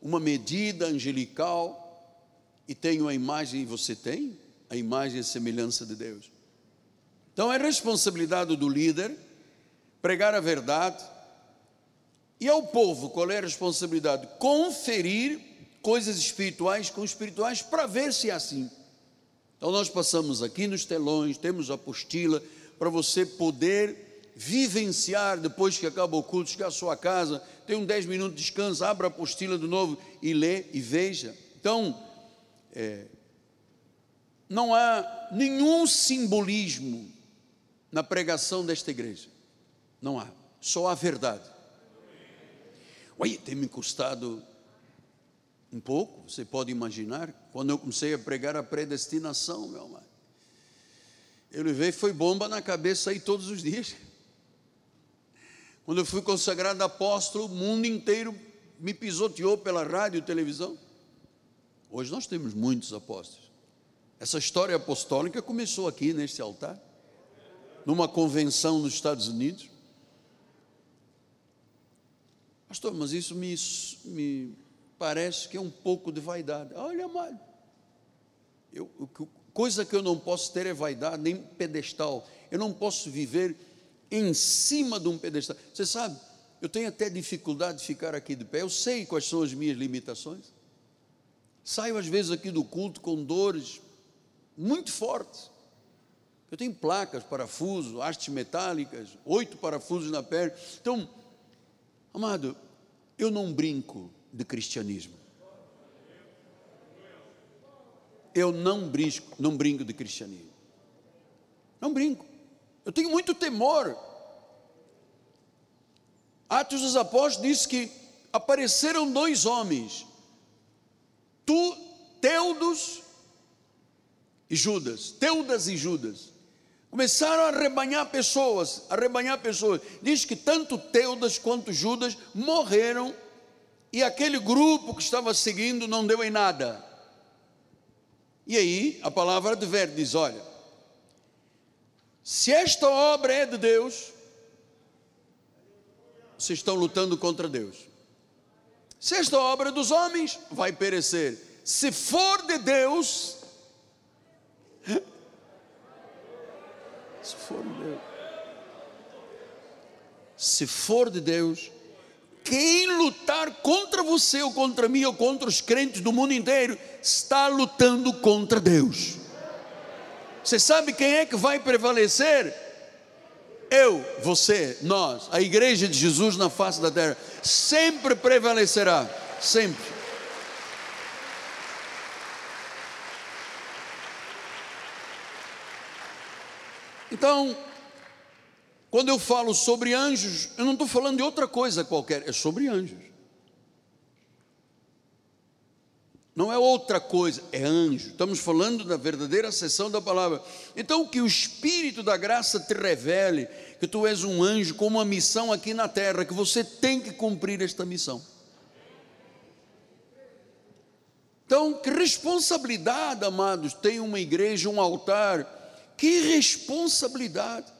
uma medida angelical e tenho a imagem, e você tem a imagem e a semelhança de Deus. Então é responsabilidade do líder pregar a verdade, e ao povo, qual é a responsabilidade? Conferir coisas espirituais com espirituais para ver se é assim. Então nós passamos aqui nos telões, temos a apostila para você poder vivenciar depois que acaba o culto, chegar à sua casa, tem um 10 minutos de descanso, abra a apostila de novo e lê e veja. Então, é, não há nenhum simbolismo na pregação desta igreja. Não há, só há verdade. Oi, tem me custado um pouco, você pode imaginar, quando eu comecei a pregar a predestinação, meu amado. Eu levei, foi bomba na cabeça aí todos os dias. Quando eu fui consagrado apóstolo, o mundo inteiro me pisoteou pela rádio e televisão. Hoje nós temos muitos apóstolos. Essa história apostólica começou aqui neste altar, numa convenção nos Estados Unidos. Pastor, mas isso me, me parece que é um pouco de vaidade. Olha, amado, eu, coisa que eu não posso ter é vaidade, nem pedestal. Eu não posso viver em cima de um pedestal. Você sabe, eu tenho até dificuldade de ficar aqui de pé, eu sei quais são as minhas limitações. Saio às vezes aqui do culto com dores muito fortes. Eu tenho placas, parafusos, hastes metálicas, oito parafusos na perna. Então, amado, eu não brinco de cristianismo. Eu não brinco, não brinco de cristianismo. Não brinco. Eu tenho muito temor. Atos dos Apóstolos diz que apareceram dois homens, tu, Teudos e Judas, Teudas e Judas. Começaram a arrebanhar pessoas, arrebanhar pessoas. Diz que tanto Teudas quanto Judas morreram e aquele grupo que estava seguindo não deu em nada. E aí a palavra adverte, diz: olha, se esta obra é de Deus, vocês estão lutando contra Deus. Se esta obra dos homens, vai perecer. Se for de Deus, [laughs] se for de Deus, se for de Deus, quem lutar contra você ou contra mim ou contra os crentes do mundo inteiro está lutando contra Deus. Você sabe quem é que vai prevalecer? Eu, você, nós, a igreja de Jesus na face da terra, sempre prevalecerá, sempre. Então, quando eu falo sobre anjos, eu não estou falando de outra coisa qualquer, é sobre anjos. Não é outra coisa, é anjo. Estamos falando da verdadeira sessão da palavra. Então, que o Espírito da graça te revele que tu és um anjo com uma missão aqui na terra, que você tem que cumprir esta missão. Então, que responsabilidade, amados, tem uma igreja, um altar. Que responsabilidade.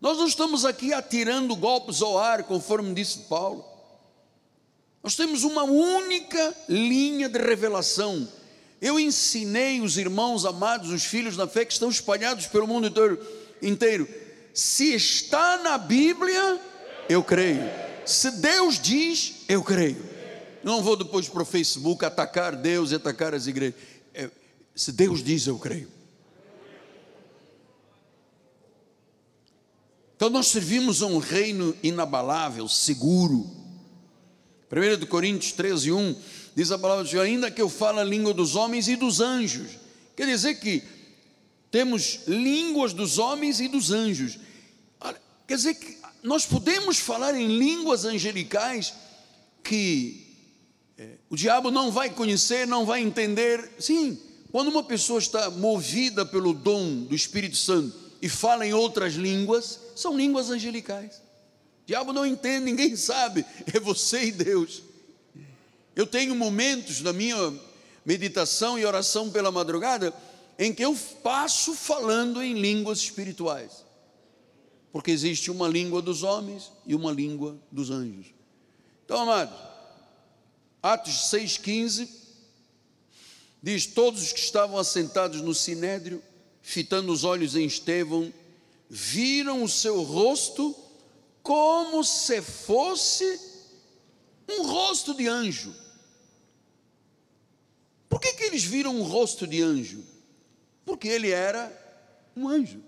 Nós não estamos aqui atirando golpes ao ar, conforme disse Paulo. Nós temos uma única linha de revelação. Eu ensinei os irmãos amados, os filhos da fé que estão espalhados pelo mundo inteiro. Se está na Bíblia, eu creio. Se Deus diz, eu creio. Não vou depois para o Facebook atacar Deus e atacar as igrejas. É, se Deus diz, eu creio. Então nós servimos a um reino inabalável, seguro 1 Coríntios 13, 1 diz a palavra do Senhor: ainda que eu fale a língua dos homens e dos anjos. Quer dizer que temos línguas dos homens e dos anjos. Quer dizer que nós podemos falar em línguas angelicais que é, o diabo não vai conhecer, não vai entender. Sim, quando uma pessoa está movida pelo dom do Espírito Santo e fala em outras línguas, são línguas angelicais diabo não entende, ninguém sabe, é você e Deus. Eu tenho momentos na minha meditação e oração pela madrugada em que eu passo falando em línguas espirituais, porque existe uma língua dos homens e uma língua dos anjos. Então, amados, Atos 6,15 diz: Todos os que estavam assentados no sinédrio, fitando os olhos em Estevão, viram o seu rosto como se fosse um rosto de anjo. Por que, que eles viram um rosto de anjo? Porque ele era um anjo.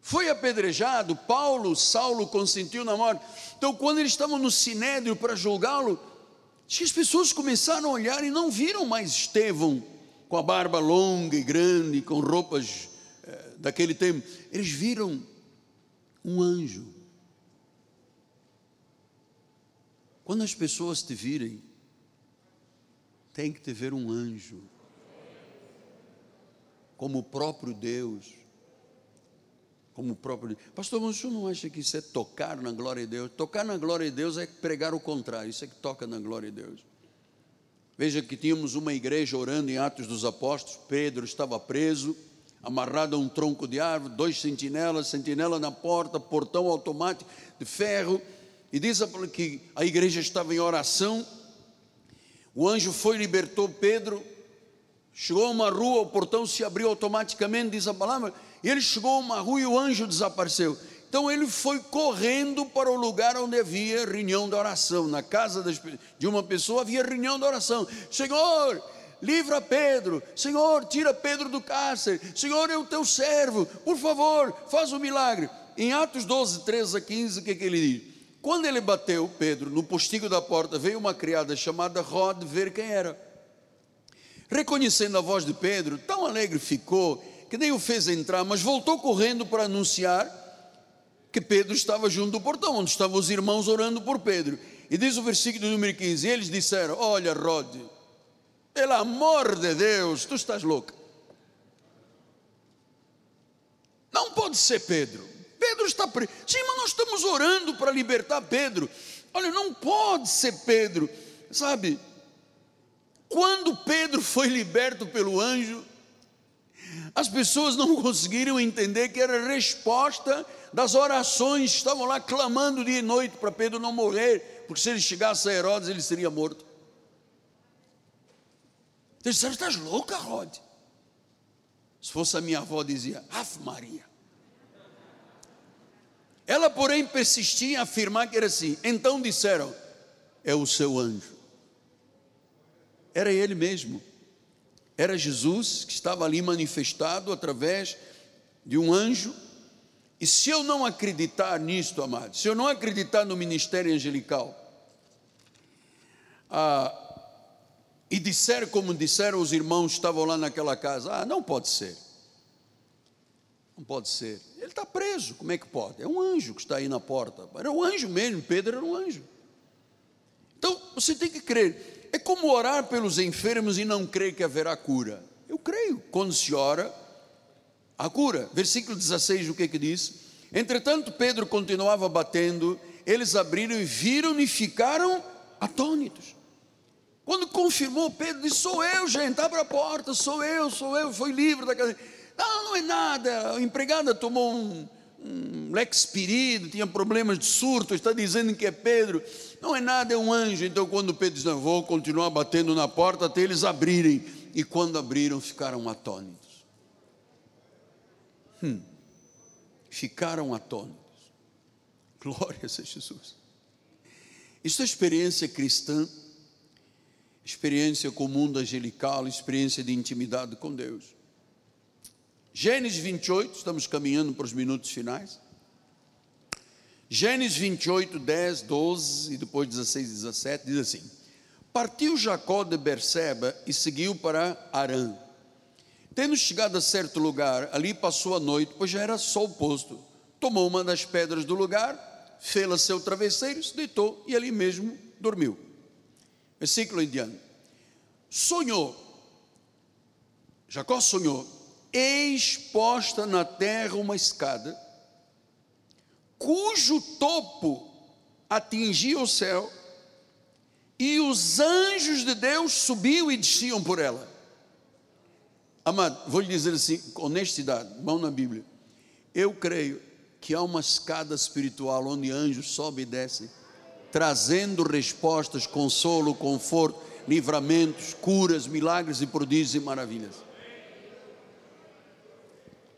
Foi apedrejado, Paulo, Saulo consentiu na morte. Então, quando eles estavam no sinédrio para julgá-lo, as pessoas começaram a olhar e não viram mais Estevão com a barba longa e grande, com roupas é, daquele tempo. Eles viram um anjo. Quando as pessoas te virem, tem que te ver um anjo, como o próprio Deus, como o próprio Deus. Pastor, mas o senhor não acha que isso é tocar na glória de Deus? Tocar na glória de Deus é pregar o contrário, isso é que toca na glória de Deus. Veja que tínhamos uma igreja orando em Atos dos Apóstolos, Pedro estava preso, amarrado a um tronco de árvore, dois sentinelas, sentinela na porta, portão automático de ferro, e diz que a igreja estava em oração. O anjo foi e libertou Pedro, Chegou a uma rua, o portão se abriu automaticamente, diz a palavra, e ele chegou a uma rua e o anjo desapareceu. Então ele foi correndo para o lugar onde havia reunião de oração. Na casa de uma pessoa havia reunião de oração. Senhor, livra Pedro. Senhor, tira Pedro do cárcere. Senhor, é o teu servo. Por favor, faz o um milagre. Em Atos 12, 13 a 15, o que, é que ele diz? Quando ele bateu Pedro no postigo da porta, veio uma criada chamada Rod ver quem era. Reconhecendo a voz de Pedro, tão alegre ficou que nem o fez entrar, mas voltou correndo para anunciar que Pedro estava junto do portão, onde estavam os irmãos orando por Pedro. E diz o versículo número 15: e eles disseram: Olha, Rod, pelo amor de Deus, tu estás louca. Não pode ser Pedro. Pedro está preso. Sim, mas nós estamos orando para libertar Pedro. Olha, não pode ser Pedro. Sabe, quando Pedro foi liberto pelo anjo, as pessoas não conseguiram entender que era resposta das orações, estavam lá clamando dia e noite para Pedro não morrer, porque se ele chegasse a Herodes, ele seria morto. Disseram: Estás louca, Rod? Se fosse a minha avó, dizia: Ave Maria. Ela, porém, persistia em afirmar que era assim. Então disseram: É o seu anjo. Era ele mesmo. Era Jesus que estava ali manifestado através de um anjo. E se eu não acreditar nisto, amado, se eu não acreditar no ministério angelical, ah, e disser como disseram os irmãos que estavam lá naquela casa: Ah, não pode ser. Não pode ser. Ele está preso, como é que pode? É um anjo que está aí na porta. Era um anjo mesmo, Pedro era um anjo. Então você tem que crer. É como orar pelos enfermos e não crer que haverá cura. Eu creio. Quando se ora, a cura. Versículo 16, o que é que diz? Entretanto, Pedro continuava batendo, eles abriram e viram e ficaram atônitos. Quando confirmou, Pedro disse: Sou eu, gente, abre a porta, sou eu, sou eu, foi livre da cadeia. Não, não é nada. A empregada tomou um, um tinha problemas de surto, está dizendo que é Pedro. Não é nada, é um anjo. Então, quando Pedro disse: Não, vou continuar batendo na porta até eles abrirem. E quando abriram, ficaram atônitos. Hum, ficaram atônitos. Glória a Jesus. Isso é experiência cristã experiência com o mundo angelical, experiência de intimidade com Deus. Gênesis 28, estamos caminhando para os minutos finais. Gênesis 28, 10, 12 e depois 16 e 17 diz assim: Partiu Jacó de Berseba e seguiu para Arã. Tendo chegado a certo lugar, ali passou a noite, pois já era sol posto. Tomou uma das pedras do lugar, fê-la seu travesseiro, se deitou e ali mesmo dormiu. Versículo em diante. Sonhou, Jacó sonhou, exposta na terra uma escada, cujo topo atingia o céu, e os anjos de Deus subiam e desciam por ela. Amado, vou lhe dizer assim, com honestidade, mão na Bíblia. Eu creio que há uma escada espiritual onde anjos sobem e descem trazendo respostas, consolo, conforto, livramentos, curas, milagres e prodígios e maravilhas.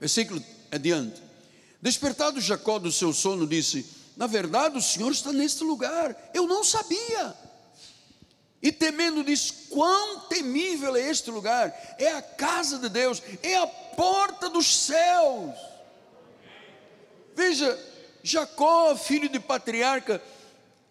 Versículo adiante. Despertado Jacó do seu sono, disse: Na verdade, o Senhor está neste lugar. Eu não sabia. E temendo disse: Quão temível é este lugar! É a casa de Deus, é a porta dos céus. Veja, Jacó, filho de patriarca,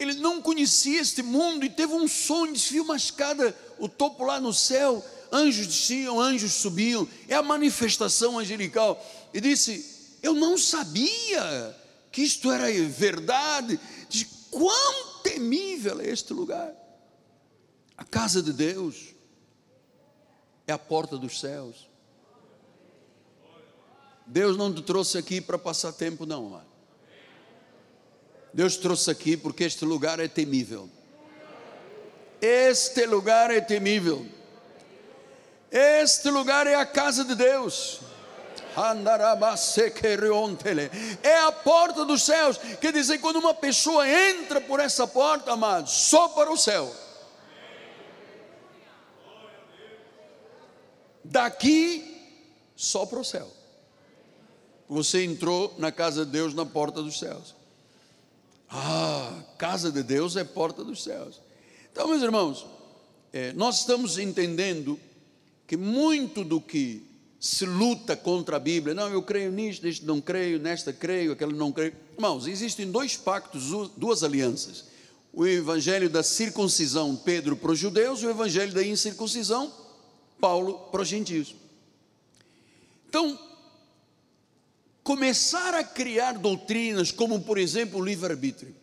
ele não conhecia este mundo e teve um sonho, desviou uma escada, o topo lá no céu, anjos desciam, anjos subiam, é a manifestação angelical. E disse: Eu não sabia que isto era verdade. De quão temível é este lugar. A casa de Deus é a porta dos céus. Deus não te trouxe aqui para passar tempo, não, amado. Deus trouxe aqui porque este lugar é temível. Este lugar é temível. Este lugar é a casa de Deus. É a porta dos céus. Quer dizer, quando uma pessoa entra por essa porta, amado, só para o céu. daqui só para o céu. Você entrou na casa de Deus na porta dos céus. Ah, casa de Deus é porta dos céus. Então, meus irmãos, é, nós estamos entendendo que muito do que se luta contra a Bíblia, não, eu creio nisto, neste não creio, nesta creio, aquela não creio. Irmãos, existem dois pactos, duas alianças. O evangelho da circuncisão, Pedro para os judeus, e o evangelho da incircuncisão, Paulo para os gentios. Então, começar a criar doutrinas, como por exemplo o livre-arbítrio.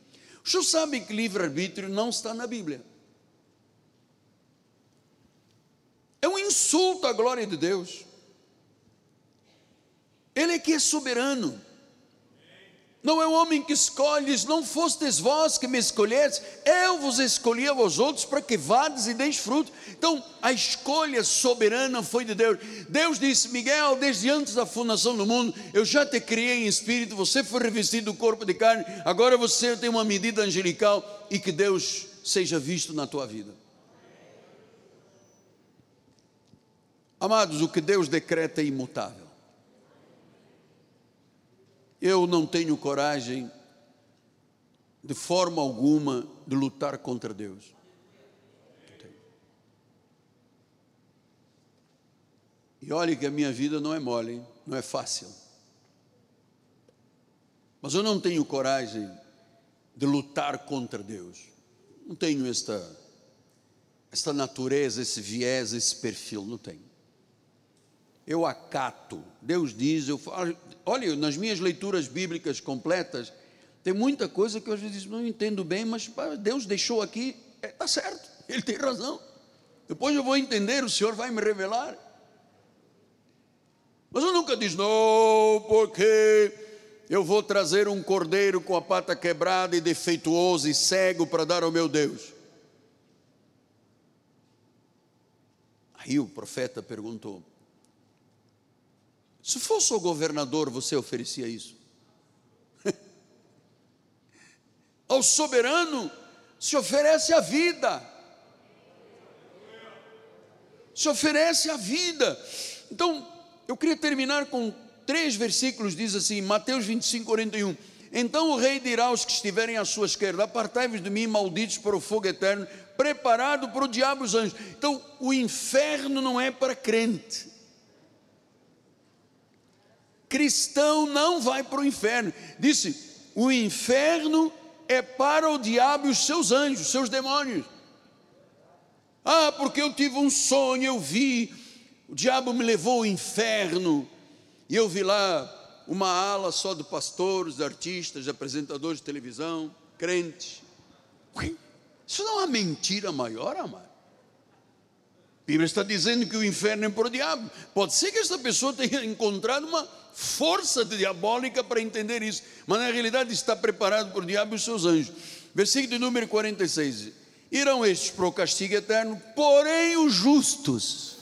O senhor sabe que livre-arbítrio não está na Bíblia. É um insulto à glória de Deus. Ele é que é soberano. Não é o homem que escolhe, diz, não fostes vós que me escolhestes, eu vos escolhi a vós outros para que vades e deis fruto. Então, a escolha soberana foi de Deus. Deus disse: Miguel, desde antes da fundação do mundo, eu já te criei em espírito, você foi revestido do corpo de carne, agora você tem uma medida angelical e que Deus seja visto na tua vida. Amados, o que Deus decreta é imutável. Eu não tenho coragem, de forma alguma, de lutar contra Deus. E olhe que a minha vida não é mole, não é fácil. Mas eu não tenho coragem de lutar contra Deus. Não tenho esta, esta natureza, esse viés, esse perfil, não tenho eu acato. Deus diz, eu falo, olha, nas minhas leituras bíblicas completas, tem muita coisa que eu às vezes não entendo bem, mas Deus deixou aqui, está é, tá certo, [laughs] Ele tem razão. Depois eu vou entender, o Senhor vai me revelar. Mas eu nunca diz, não, porque eu vou trazer um cordeiro com a pata quebrada e defeituoso e cego para dar ao meu Deus. Aí o profeta perguntou: se fosse o governador, você oferecia isso? [laughs] Ao soberano se oferece a vida. Se oferece a vida. Então, eu queria terminar com três versículos, diz assim, Mateus 25, 41. Então o rei dirá aos que estiverem à sua esquerda: Apartai-vos de mim, malditos, para o fogo eterno, preparado para o diabo e os anjos. Então, o inferno não é para crente cristão não vai para o inferno. Disse: o inferno é para o diabo e os seus anjos, os seus demônios. Ah, porque eu tive um sonho, eu vi, o diabo me levou ao inferno, e eu vi lá uma ala só de pastores, de artistas, de apresentadores de televisão, crentes. Isso não é uma mentira maior, amado. A Bíblia está dizendo que o inferno é para o diabo. Pode ser que essa pessoa tenha encontrado uma força diabólica para entender isso, mas na realidade está preparado por diabo e os seus anjos. Versículo de número 46: Irão estes para o castigo eterno, porém os justos.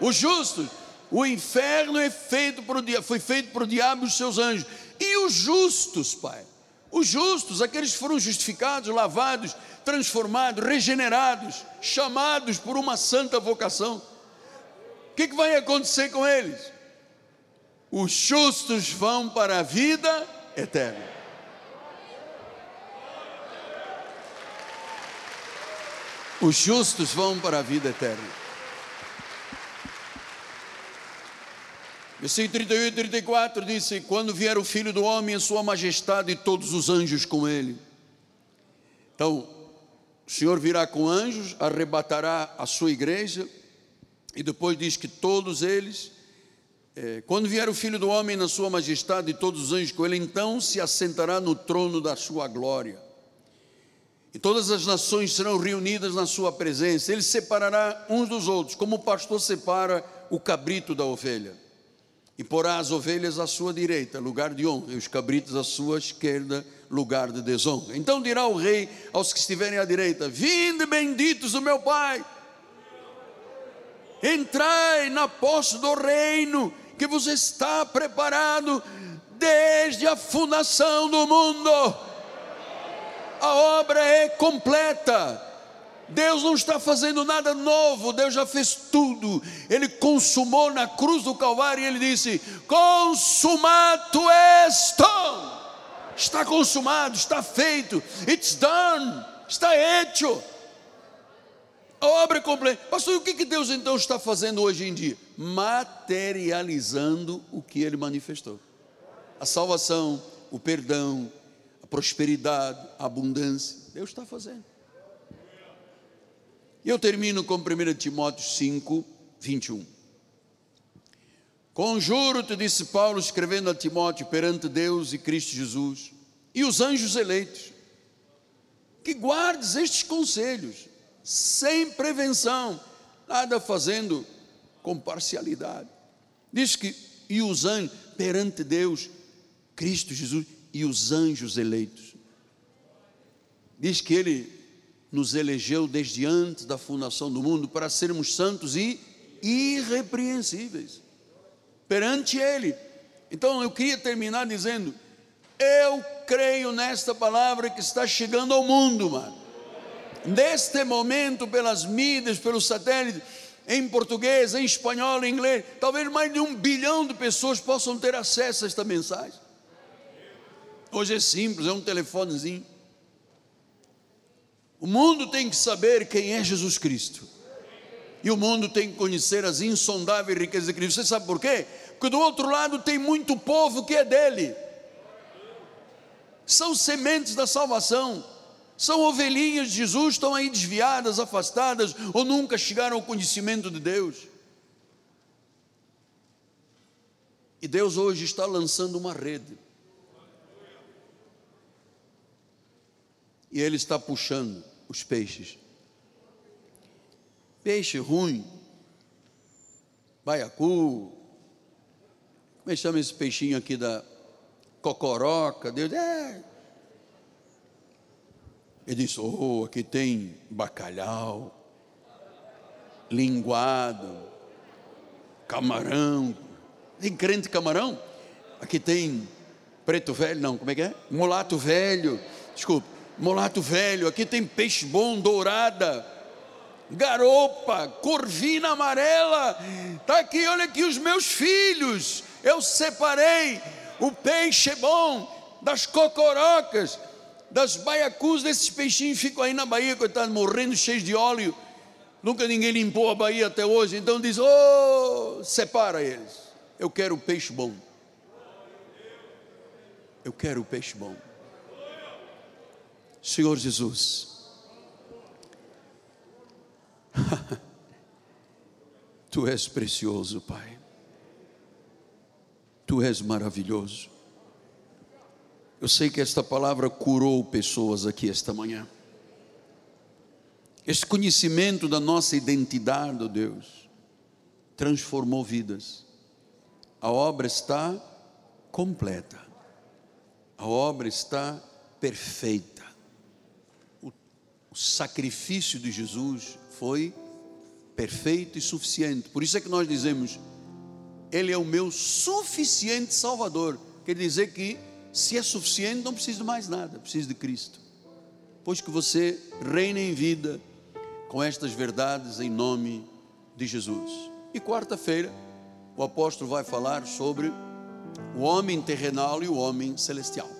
Os justos, o inferno é feito por, foi feito por diabo e os seus anjos. E os justos, Pai, os justos, aqueles que foram justificados, lavados, transformados, regenerados, chamados por uma santa vocação o que, que vai acontecer com eles? Os justos vão para a vida eterna. Os justos vão para a vida eterna. Versículo 38 e 34 disse: Quando vier o filho do homem, sua majestade e todos os anjos com ele. Então, o Senhor virá com anjos, arrebatará a sua igreja e depois diz que todos eles, é, quando vier o Filho do Homem na sua majestade e todos os anjos com ele, então se assentará no trono da sua glória. E todas as nações serão reunidas na sua presença. Ele separará uns dos outros, como o pastor separa o cabrito da ovelha. E porá as ovelhas à sua direita, lugar de honra, e os cabritos à sua esquerda, lugar de desonra. Então dirá o rei aos que estiverem à direita: Vinde benditos do meu Pai entrai na posse do reino que vos está preparado desde a fundação do mundo. A obra é completa. Deus não está fazendo nada novo, Deus já fez tudo. Ele consumou na cruz do Calvário e ele disse: Consumado esto. Está consumado, está feito. It's done. Está hecho. A obra é completa. Pastor, o que, que Deus então está fazendo hoje em dia? Materializando o que ele manifestou. A salvação, o perdão, a prosperidade, a abundância. Deus está fazendo. E eu termino com 1 Timóteo 5, 21. Conjuro-te, disse Paulo, escrevendo a Timóteo perante Deus e Cristo Jesus e os anjos eleitos, que guardes estes conselhos, sem prevenção, nada fazendo com parcialidade. Diz que, e os anjos, perante Deus, Cristo Jesus e os anjos eleitos. Diz que ele nos elegeu desde antes da fundação do mundo para sermos santos e irrepreensíveis perante Ele. Então eu queria terminar dizendo: eu creio nesta palavra que está chegando ao mundo, mano. Neste momento, pelas mídias, pelos satélites, em português, em espanhol, em inglês, talvez mais de um bilhão de pessoas possam ter acesso a esta mensagem. Hoje é simples, é um telefonezinho. O mundo tem que saber quem é Jesus Cristo. E o mundo tem que conhecer as insondáveis riquezas de Cristo. Você sabe por quê? Porque do outro lado tem muito povo que é dele. São sementes da salvação. São ovelhinhas de Jesus, estão aí desviadas, afastadas, ou nunca chegaram ao conhecimento de Deus. E Deus hoje está lançando uma rede. E Ele está puxando os peixes. Peixe ruim, baiacu, como é que chama esse peixinho aqui da cocoroca? Deus, é. Ele disse: Oh, aqui tem bacalhau, linguado, camarão. Tem crente camarão? Aqui tem preto velho, não, como é que é? Mulato velho, desculpa mulato velho, aqui tem peixe bom, dourada, garopa, corvina amarela, está aqui, olha aqui os meus filhos, eu separei o peixe bom das cocorocas, das baiacus, desses peixinhos ficam aí na Bahia, coitado, morrendo cheios de óleo, nunca ninguém limpou a Bahia até hoje, então diz, oh, separa eles, eu quero o peixe bom, eu quero o peixe bom, Senhor Jesus. [laughs] tu és precioso, Pai. Tu és maravilhoso. Eu sei que esta palavra curou pessoas aqui esta manhã. Este conhecimento da nossa identidade, oh Deus, transformou vidas. A obra está completa. A obra está perfeita o sacrifício de Jesus foi perfeito e suficiente. Por isso é que nós dizemos, Ele é o meu suficiente Salvador. Quer dizer que, se é suficiente, não preciso de mais nada, preciso de Cristo. Pois que você reine em vida com estas verdades em nome de Jesus. E quarta-feira, o apóstolo vai falar sobre o homem terrenal e o homem celestial.